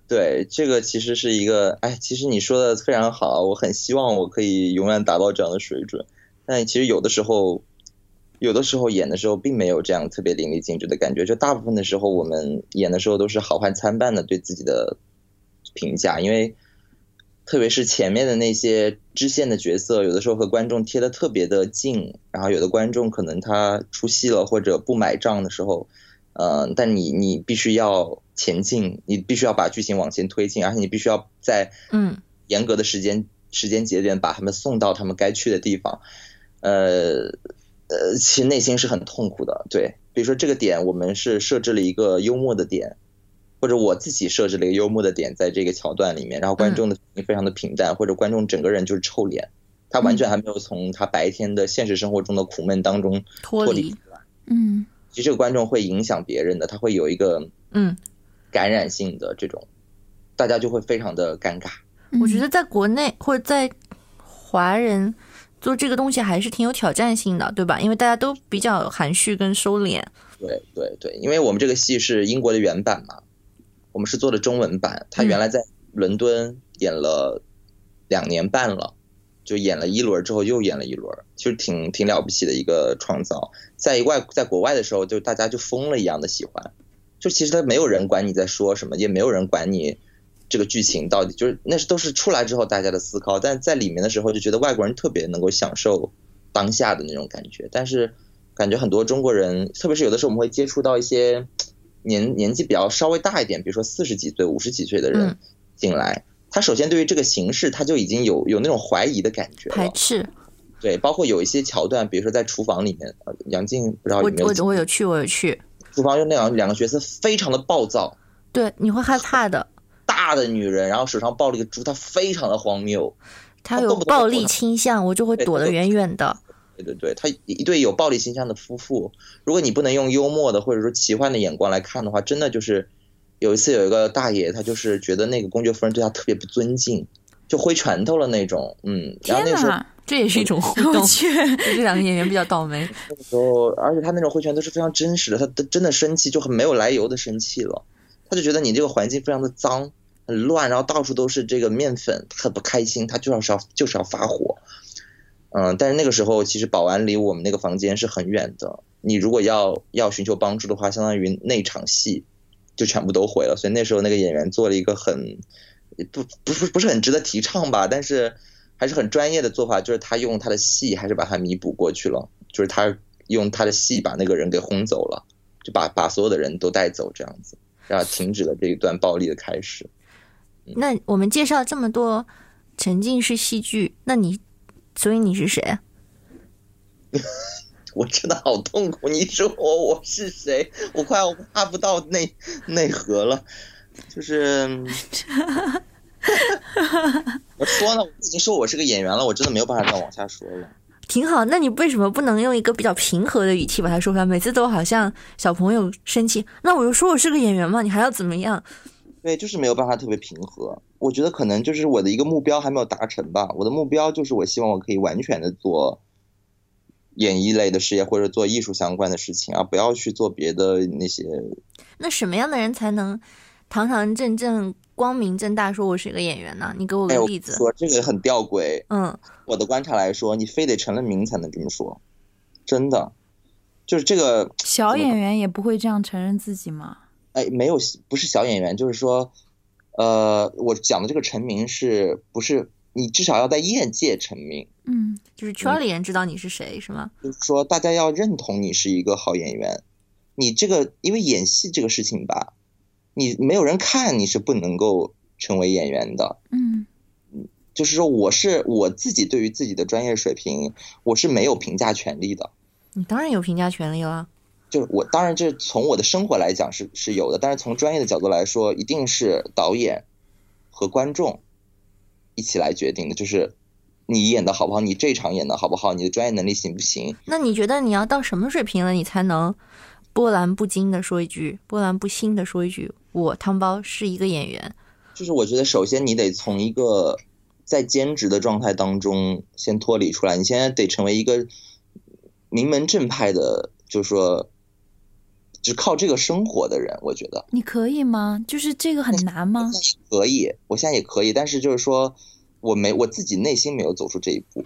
对，这个其实是一个，哎，其实你说的非常好，我很希望我可以永远达到这样的水准，但其实有的时候，有的时候演的时候并没有这样特别淋漓尽致的感觉，就大部分的时候我们演的时候都是好坏参半的对自己的评价，因为特别是前面的那些支线的角色，有的时候和观众贴的特别的近，然后有的观众可能他出戏了或者不买账的时候，呃，但你你必须要前进，你必须要把剧情往前推进，而且你必须要在嗯严格的时间时间节点把他们送到他们该去的地方。呃呃，其实内心是很痛苦的。对，比如说这个点，我们是设置了一个幽默的点，或者我自己设置了一个幽默的点在这个桥段里面，然后观众的反应非常的平淡，或者观众整个人就是臭脸，他完全还没有从他白天的现实生活中的苦闷当中脱离脱离出来。嗯其实这个观众会影响别人的，他会有一个嗯，感染性的这种，大家就会非常的尴尬。我觉得在国内或者在华人做这个东西还是挺有挑战性的，对吧？因为大家都比较含蓄跟收敛。对对对，因为我们这个戏是英国的原版嘛，我们是做的中文版。他原来在伦敦演了两年半了，就演了一轮之后又演了一轮，其实挺挺了不起的一个创造。在外在国外的时候，就大家就疯了一样的喜欢，就其实他没有人管你在说什么，也没有人管你这个剧情到底就是那是都是出来之后大家的思考，但在里面的时候就觉得外国人特别能够享受当下的那种感觉，但是感觉很多中国人，特别是有的时候我们会接触到一些年年纪比较稍微大一点，比如说四十几岁、五十几岁的人嗯进来，他首先对于这个形式他就已经有有那种怀疑的感觉，排斥。对，包括有一些桥段，比如说在厨房里面，呃杨静不知道我有没有我我有去，我有去。厨房就那两两个角色非常的暴躁，对，你会害怕的。[LAUGHS] 大的女人，然后手上抱了一个猪，她非常的荒谬。她有暴力倾向，我就会躲得远远的。对对对，他一对有暴力倾向的夫妇，如果你不能用幽默的或者说奇幻的眼光来看的话，真的就是有一次有一个大爷，他就是觉得那个公爵夫人对他特别不尊敬，就挥拳头了那种，嗯，然后天那个时候，这也是一种互动。这两个演员比较倒霉。[LAUGHS] 那个时候，而且他那种挥拳都是非常真实的，他他真的生气就很没有来由的生气了，他就觉得你这个环境非常的脏。很乱，然后到处都是这个面粉，他很不开心，他就要是要就是要发火，嗯，但是那个时候其实保安离我们那个房间是很远的，你如果要要寻求帮助的话，相当于那场戏就全部都毁了，所以那时候那个演员做了一个很不不不不是很值得提倡吧，但是还是很专业的做法，就是他用他的戏还是把它弥补过去了，就是他用他的戏把那个人给轰走了，就把把所有的人都带走这样子，然后停止了这一段暴力的开始。那我们介绍这么多沉浸式戏剧，那你，所以你是谁啊？[LAUGHS] 我真的好痛苦。你说我我是谁？我快要挖不到内内核了。就是，[LAUGHS] 我说呢，我已经说我是个演员了，我真的没有办法再往下说了。挺好，那你为什么不能用一个比较平和的语气把它说出来？每次都好像小朋友生气，那我就说我是个演员嘛，你还要怎么样？对，就是没有办法特别平和。我觉得可能就是我的一个目标还没有达成吧。我的目标就是我希望我可以完全的做演艺类的事业，或者做艺术相关的事情啊，不要去做别的那些。那什么样的人才能堂堂正正、光明正大说我是一个演员呢？你给我个例子。说这个很吊诡。嗯，我的观察来说，你非得成了名才能这么说，真的，就是这个小演员也不会这样承认自己吗？哎，没有，不是小演员，就是说，呃，我讲的这个成名是不是你至少要在业界成名，嗯，就是圈里人知道你是谁，是吗？就是说大家要认同你是一个好演员。你这个因为演戏这个事情吧，你没有人看你是不能够成为演员的。嗯就是说，我是我自己对于自己的专业水平，我是没有评价权利的。你当然有评价权利了。就是我当然这从我的生活来讲是是有的，但是从专业的角度来说，一定是导演和观众一起来决定的。就是你演的好不好，你这场演的好不好，你的专业能力行不行？那你觉得你要到什么水平了，你才能波澜不惊的说一句，波澜不兴的说一句，我汤包是一个演员？就是我觉得首先你得从一个在兼职的状态当中先脱离出来，你现在得成为一个名门正派的，就是说只靠这个生活的人，我觉得。你可以吗？就是这个很难吗？可以，我现在也可以，但是就是说，我没我自己内心没有走出这一步，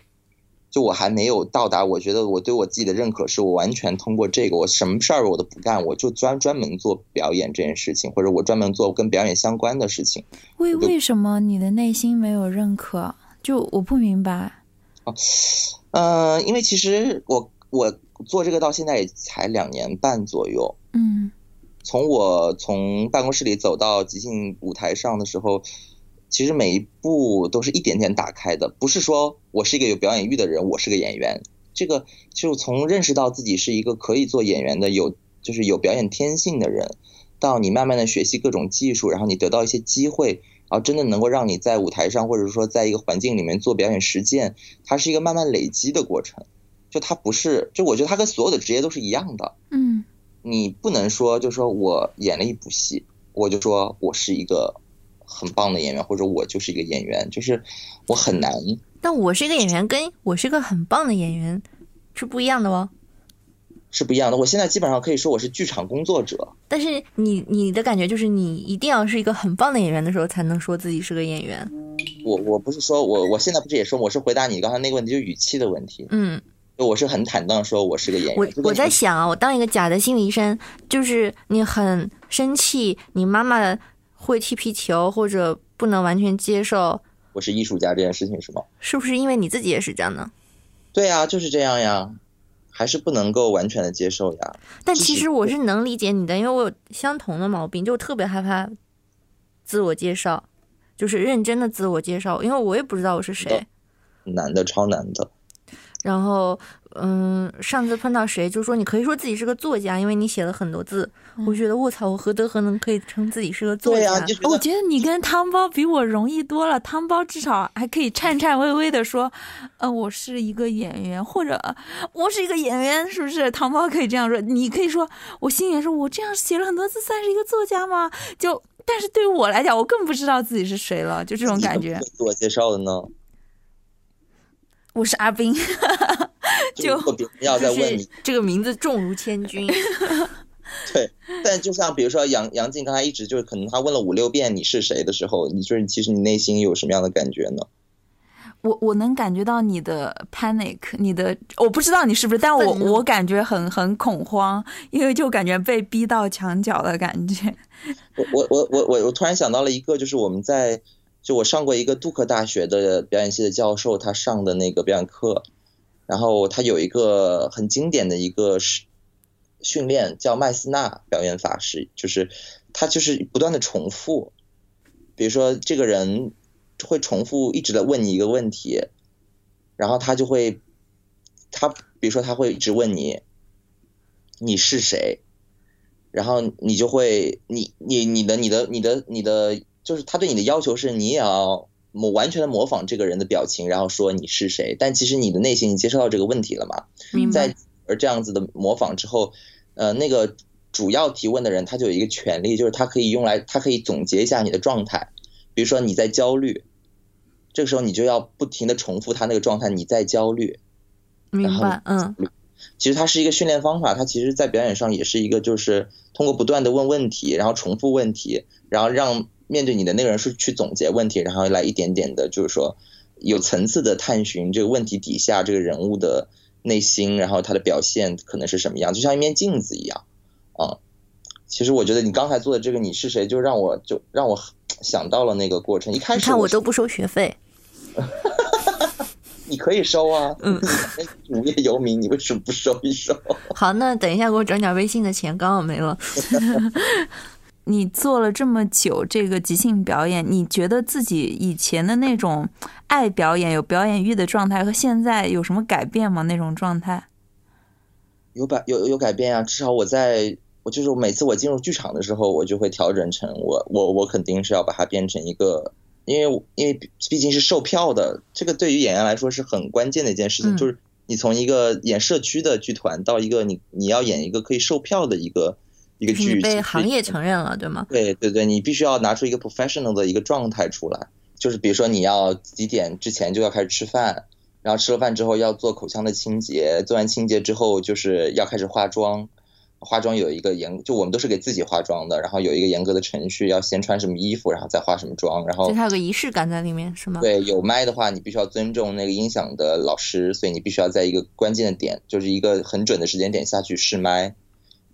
就我还没有到达，我觉得我对我自己的认可是我完全通过这个，我什么事儿我都不干，我就专专门做表演这件事情，或者我专门做跟表演相关的事情。为为什么你的内心没有认可？就我不明白。哦嗯、因为其实我我做这个到现在也才两年半左右，嗯从我从办公室里走到即兴舞台上的时候，其实每一步都是一点点打开的，不是说我是一个有表演欲的人，我是个演员。这个就从认识到自己是一个可以做演员的，有就是有表演天性的人，到你慢慢的学习各种技术，然后你得到一些机会，然后真的能够让你在舞台上或者说在一个环境里面做表演实践，它是一个慢慢累积的过程。就它不是，就我觉得它跟所有的职业都是一样的。嗯你不能说，就说我演了一部戏，我就说我是一个很棒的演员，或者我就是一个演员，就是我很难。但我是一个演员，跟我是一个很棒的演员是不一样的哦。是不一样的。我现在基本上可以说我是剧场工作者，但是你你的感觉就是你一定要是一个很棒的演员的时候，才能说自己是个演员。我我不是说我我现在不是也说我是回答你刚才那个问题，就语气的问题，嗯，就我是很坦荡说我是个演员。我我在想啊，我当一个假的心理医生，就是你很生气，你妈妈会踢皮球或者不能完全接受，我是艺术家这件事情是吗？是不是因为你自己也是这样呢？对呀，就是这样呀，还是不能够完全的接受呀。但其实其实我是能理解你的，因为我有相同的毛病，就特别害怕自我介绍，就是认真的自我介绍，因为我也不知道我是谁。难的，超难的。然后，嗯，上次碰到谁就说你可以说自己是个作家，因为你写了很多字。我觉得我操，我何德何能可以称自己是个作家？我觉得你跟汤包比我容易多了。汤包至少还可以颤颤巍巍的说：“呃，我是一个演员，或者呃我是一个演员，是不是？”汤包可以这样说，你可以说我心里说，我这样写了很多字，算是一个作家吗？就，但是对于我来讲，我更不知道自己是谁了，就这种感觉。自我介绍的呢？我是阿斌，就如果别人要再问你，这个名字重如千钧。[LAUGHS] 对，但就像比如说杨杨静刚才一直就是可能他问了五六遍你是谁的时候，你就是其实你内心有什么样的感觉呢？我我能感觉到你的 panic，你的我不知道你是不是，但我我感觉很很恐慌，因为就感觉被逼到墙角的感觉。我我我我我我突然想到了一个，就是我们在就我上过一个杜克大学的表演系的教授，他上的那个表演课，然后他有一个很经典的一个是训练叫麦斯纳表演法是，就是他就是不断的重复，比如说这个人会重复一直的问你一个问题，然后他就会，他比如说他会一直问你，你是谁，然后你就会你你你的你的你的你的就是他对你的要求是你也要模完全的模仿这个人的表情，然后说你是谁，但其实你的内心你接受到这个问题了嘛？明白在而这样子的模仿之后，呃，那个主要提问的人他就有一个权利，就是他可以用来，他可以总结一下你的状态。比如说你在焦虑，这个时候你就要不停的重复他那个状态，你在焦虑。明白，嗯，其实它是一个训练方法，它其实在表演上也是一个，就是通过不断的问问题，然后重复问题，然后让面对你的那个人是去总结问题，然后来一点点的，就是说有层次的探寻这个问题底下这个人物的内心，然后他的表现可能是什么样，就像一面镜子一样，啊、其实我觉得你刚才做的这个你是谁，就让我就让我想到了那个过程。一开你始是看我都不收学费，[LAUGHS] 你可以收啊，嗯，[LAUGHS] 无业游民，你为什么不收一收？好，那等一下给我转点微信的钱，刚好没了。[LAUGHS] 你做了这么久这个即兴表演，你觉得自己以前的那种爱表演、有表演欲的状态和现在有什么改变吗？那种状态？有改有有改变啊，至少我在我就是每次我进入剧场的时候，我就会调整成我我我肯定是要把它变成一个，因为因为毕毕竟是售票的，这个对于演员来说是很关键的一件事情，嗯就是你从一个演社区的剧团到一个你你要演一个可以售票的一个一个剧，被行业承认了，对吗？对对对，你必须要拿出一个 professional 的一个状态出来，就是比如说你要几点之前就要开始吃饭，然后吃了饭之后要做口腔的清洁，做完清洁之后就是要开始化妆，化妆有一个严，就我们都是给自己化妆的，然后有一个严格的程序，要先穿什么衣服，然后再化什么妆，然后就它有个仪式感在里面，是吗？对，有麦的话，你必须要尊重那个音响的老师，所以你必须要在一个关键的点，就是一个很准的时间点下去试麦。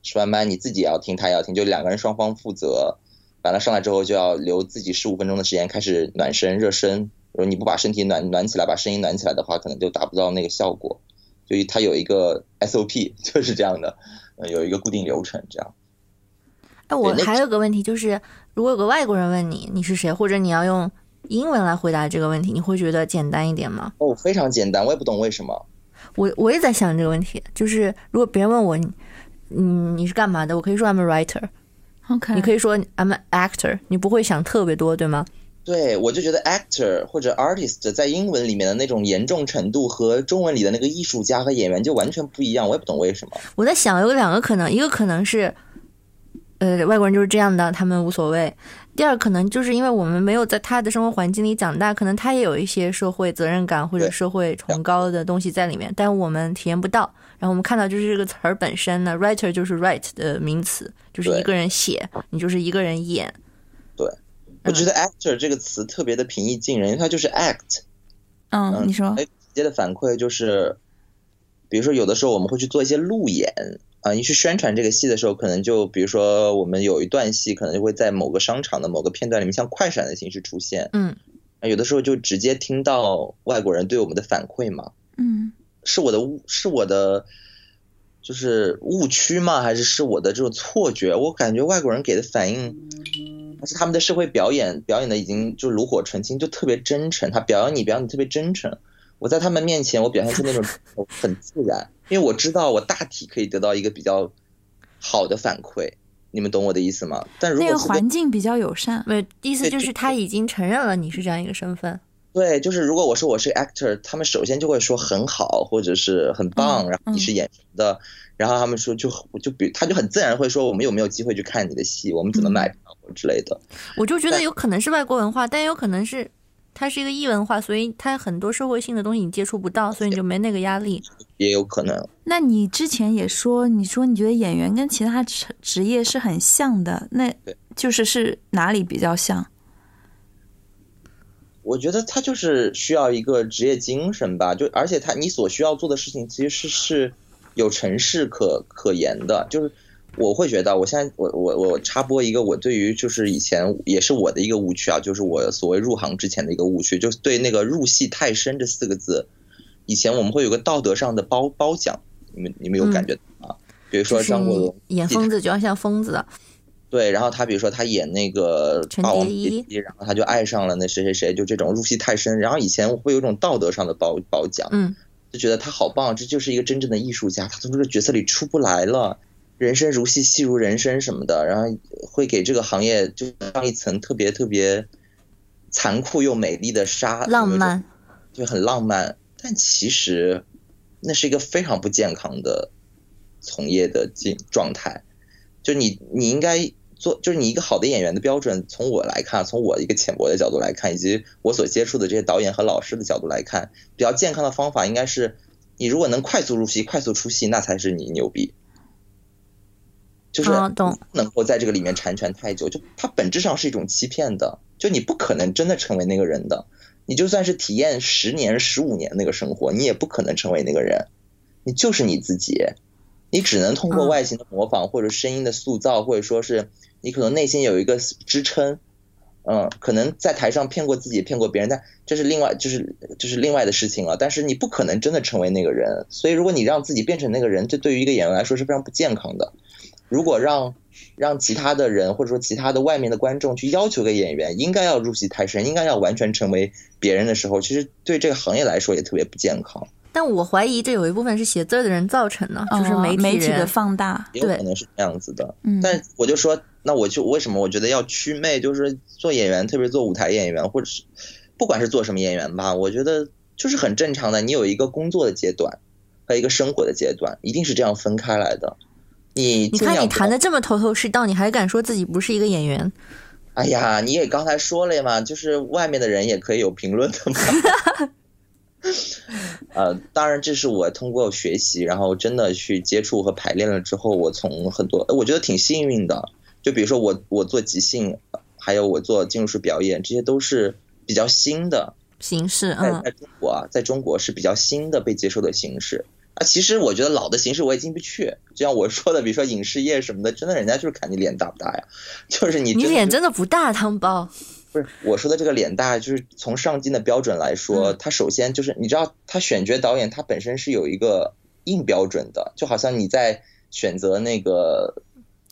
试完班，你自己也要听，他也要听，就两个人双方负责。完了上来之后，就要留自己十五分钟的时间开始暖身、热身。如果你不把身体暖暖起来，把声音暖起来的话，可能就达不到那个效果。所以它有一个 [LAUGHS] SOP，[LAUGHS] 就是这样的，呃，有一个固定流程，这样。哎，我还有个问题，就是如果有个外国人问你你是谁，或者你要用英文来回答这个问题，你会觉得简单一点吗？哦，非常简单，我也不懂为什么。我我也在想这个问题，就是如果别人问我你嗯你是干嘛的，我可以说 I'm a writer，OK，你可以说 I'm an actor，你不会想特别多，对吗？对，我就觉得 actor 或者 artist 在英文里面的那种严重程度和中文里的那个艺术家和演员就完全不一样，我也不懂为什么。我在想有两个可能，一个可能是，呃，外国人就是这样的，他们无所谓；第二可能就是因为我们没有在他的生活环境里长大，可能他也有一些社会责任感或者社会崇高的东西在里面，但我们体验不到。然后我们看到就是这个词儿本身呢，writer 就是 write 的名词，就是一个人写，你就是一个人演。对我觉得 actor 这个词特别的平易近人，因为它就是 act。嗯，你说哎，直接的反馈就是，比如说有的时候我们会去做一些路演啊，你去宣传这个戏的时候，可能就比如说我们有一段戏，可能就会在某个商场的某个片段里面，像快闪的形式出现。嗯，啊有的时候就直接听到外国人对我们的反馈嘛。嗯是我的误，是我的，就是误区吗？还是是我的这种错觉？我感觉外国人给的反应，还是他们的社会表演表演的已经就炉火纯青，就特别真诚。他表扬你，表扬你特别真诚。我在他们面前，我表现出那种 [LAUGHS] 很自然，因为我知道我大体可以得到一个比较好的反馈。你们懂我的意思吗？但如那个果环境比较友善。没有意思就是他已经承认了你是这样一个身份。对，就是如果我说我是 actor，他们首先就会说很好，或者是很棒，嗯然后你是演什么的，然后他们说就就比他就很自然会说我们有没有机会去看你的戏，我们怎么买票之类的。我就觉得有可能是外国文化，但也有可能是它是一个异文化，所以它很多社会性的东西你接触不到，所以你就没那个压力。也有可能，那你之前也说，你说你觉得演员跟其他职职业是很像的，那就是是哪里比较像？我觉得他就是需要一个职业精神吧，就而且他你所需要做的事情其实是是有程式可可言的，就是我会觉得，我现在我我我插播一个我对于就是以前也是我的一个误区啊，就是我所谓入行之前的一个误区，就是对那个入戏太深这四个字，以前我们会有个道德上的褒褒奖，你们你们有感觉到吗？比如说张国荣演疯子就要像疯子。的，对，然后他比如说他演那个陈《霸王别姬》，然后他就爱上了那谁谁谁，就这种入戏太深。然后以前会有一种道德上的褒褒奖，嗯，就觉得他好棒，这就是一个真正的艺术家，他从这个角色里出不来了。人生如戏，戏如人生什么的，然后会给这个行业就上一层特别特别残酷又美丽的纱，浪漫，就很浪漫。但其实那是一个非常不健康的从业的境状态。就你你应该做，就是你一个好的演员的标准，从我来看，从我一个浅薄的角度来看，以及我所接触的这些导演和老师的角度来看，比较健康的方法应该是，你如果能快速入戏、快速出戏，那才是你牛逼。就是不能够在这个里面缠拳太久，就它本质上是一种欺骗的，就你不可能真的成为那个人的，你就算是体验十年、十五年那个生活，你也不可能成为那个人，你就是你自己，你只能通过嗯外形的模仿或者声音的塑造，或者说是你可能内心有一个支撑，嗯，可能在台上骗过自己，骗过别人，但这是另外就是就是另外的事情了。但是你不可能真的成为那个人，所以如果你让自己变成那个人，这对于一个演员来说是非常不健康的。如果让让其他的人或者说其他的外面的观众去要求个演员应该要入戏太深，应该要完全成为别人的时候，其实对这个行业来说也特别不健康，但我怀疑这有一部分是写字儿的人造成的，就是哦媒体媒体的放大，也有对可能是这样子的。嗯，但我就说，那我就为什么我觉得要祛魅，就是做演员，特别是做舞台演员，或者是不管是做什么演员吧，我觉得就是很正常的。你有一个工作的阶段和一个生活的阶段，一定是这样分开来的。你你看你谈的这么头头是道，你还敢说自己不是一个演员？[LAUGHS] 哎呀，你也刚才说了嘛，就是外面的人也可以有评论的嘛。[LAUGHS] 呃，当然，这是我通过学习，然后真的去接触和排练了之后，我从很多，我觉得挺幸运的。就比如说我，我做即兴，还有我做进入式表演，这些都是比较新的，形式，在嗯在中国啊，在中国是比较新的被接受的形式。啊，其实我觉得老的形式我也进不去，就像我说的，比如说影视业什么的，真的人家就是看你脸大不大呀，就是你你脸真的不大，汤包。不是我说的这个脸大，就是从上镜的标准来说，嗯他首先就是你知道，他选角导演他本身是有一个硬标准的，就好像你在选择那个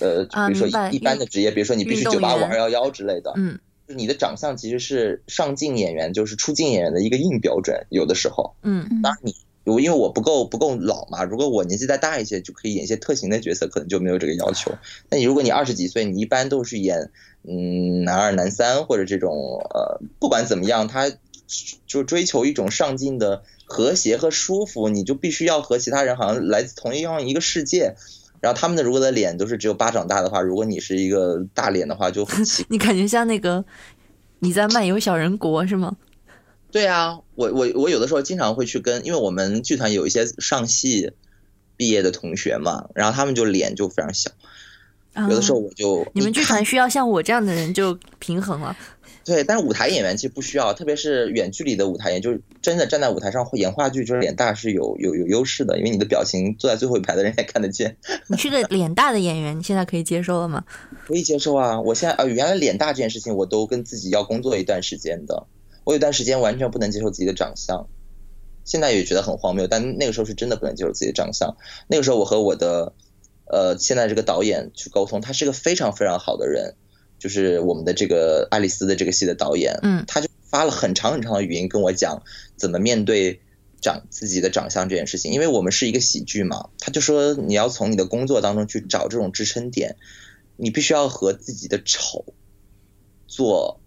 呃，啊比如说一一般的职业，比如说你必须九八五员二幺幺之类的，嗯就是你的长相其实是上镜演员就是出镜演员的一个硬标准，有的时候，嗯嗯当然你。我因为我不够不够老嘛，如果我年纪再大一些，就可以演一些特型的角色，可能就没有这个要求。那你如果你二十几岁，你一般都是演嗯男二男三或者这种呃，不管怎么样，他就追求一种上镜的和谐和舒服，你就必须要和其他人好像来自同样一个世界。然后他们的如果的脸都是只有巴掌大的话，如果你是一个大脸的话，就很奇 [LAUGHS] 你感觉像那个你在漫游小人国是吗？[LAUGHS] 对啊，我我我有的时候经常会去跟，因为我们剧团有一些上戏毕业的同学嘛，然后他们就脸就非常小，有的时候啊我就你们剧团需要像我这样的人就平衡了。对，但是舞台演员其实不需要，特别是远距离的舞台演，就是真的站在舞台上演话剧，就是脸大是有有有优势的，因为你的表情坐在最后一排的人也看得见，你是个脸大的演员，你现在可以接受了吗？[LAUGHS] 可以接受啊。我现在呃，原来脸大这件事情我都跟自己要工作一段时间的，我有段时间完全不能接受自己的长相，现在也觉得很荒谬，但那个时候是真的不能接受自己的长相。那个时候我和我的呃现在这个导演去沟通，他是个非常非常好的人，就是我们的这个爱丽丝的这个戏的导演，嗯。他就发了很长很长的语音跟我讲怎么面对长自己的长相这件事情，因为我们是一个喜剧嘛，他就说你要从你的工作当中去找这种支撑点，你必须要和自己的丑做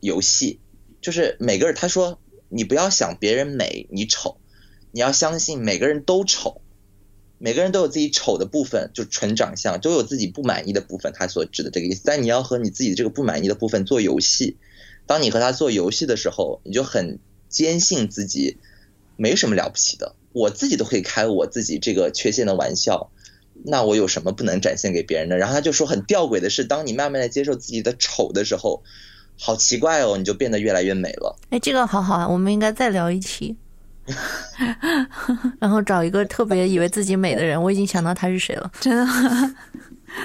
游戏，就是每个人他说你不要想别人美你丑，你要相信每个人都丑。每个人都有自己丑的部分，就纯长相，都有自己不满意的部分。他所指的这个意思，但你要和你自己这个不满意的部分做游戏。当你和他做游戏的时候，你就很坚信自己没什么了不起的，我自己都可以开我自己这个缺陷的玩笑，那我有什么不能展现给别人的？然后他就说，很吊诡的是，当你慢慢的接受自己的丑的时候，好奇怪哦，你就变得越来越美了。哎，这个好好啊，我们应该再聊一期，[LAUGHS] 然后找一个特别以为自己美的人。我已经想到他是谁了。[LAUGHS] 真的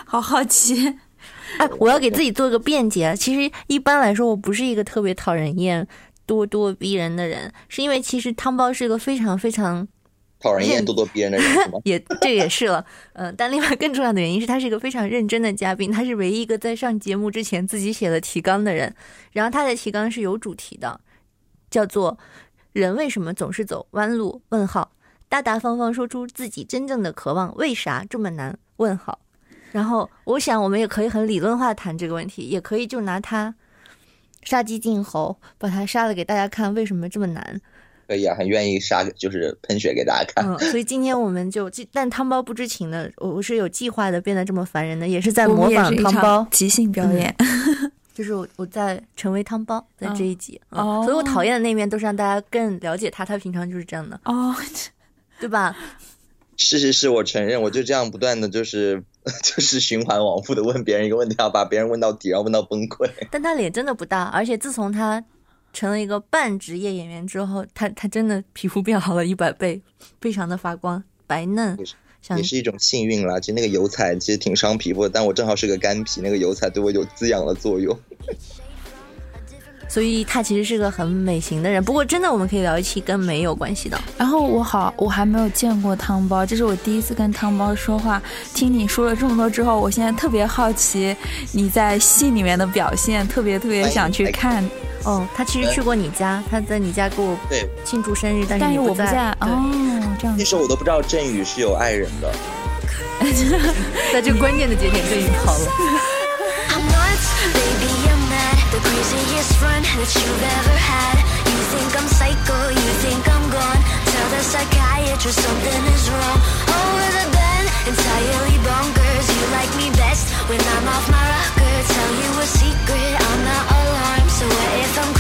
好好奇。哎，我要给自己做个辩解。其实一般来说，我不是一个特别讨人厌、咄咄逼人的人，是因为其实汤包是一个非常非常讨人厌、咄咄逼人的人？[LAUGHS] 也这也是了，嗯、但另外更重要的原因是他是一个非常认真的嘉宾，他是唯一一个在上节目之前自己写了提纲的人，然后他的提纲是有主题的，叫做“人为什么总是走弯路？”问号，大大方方说出自己真正的渴望，为啥这么难？问号。然后我想我们也可以很理论化谈这个问题，也可以就拿他杀鸡儆猴，把他杀了给大家看，为什么这么难？可以啊，很愿意杀，就是喷血给大家看。嗯，所以今天我们就，但汤包不知情的，我我是有计划的变得这么烦人的，也是在模仿汤包，即兴表演。就是我我在成为汤包在这一集，嗯哦所以我讨厌的那面都是让大家更了解他，他平常就是这样的，哦，对吧？[LAUGHS] 是是是，我承认，我就这样不断的就是 [LAUGHS] 就是循环往复的问别人一个问题，要把别人问到底，然后问到崩溃。但他脸真的不大，而且自从他成了一个半职业演员之后，他他真的皮肤变好了一百倍，非常的发光白嫩也是，一种幸运啦。其实那个油彩其实挺伤皮肤的，但我正好是个干皮，那个油彩对我有滋养的作用。[LAUGHS] 所以他其实是个很美型的人。不过真的我们可以聊一期跟美有关系的，然后我好，我还没有见过汤包，这是我第一次跟汤包说话。听你说了这么多之后，我现在特别好奇你在戏里面的表现，特别特别想去看。哦，他其实去过你家，他在你家给我对，庆祝生日，但是我不在哦，这样子。那时候我都不知道振宇是有爱人的。在这个关键的节点对你跑了。[LAUGHS] Best friend that you've ever had. You think I'm psycho, you think I'm gone. Tell the psychiatrist something is wrong. Over the bend, entirely bonkers. You like me best when I'm off my rocker. Tell you a secret, I'm not alarmed. So what if I'm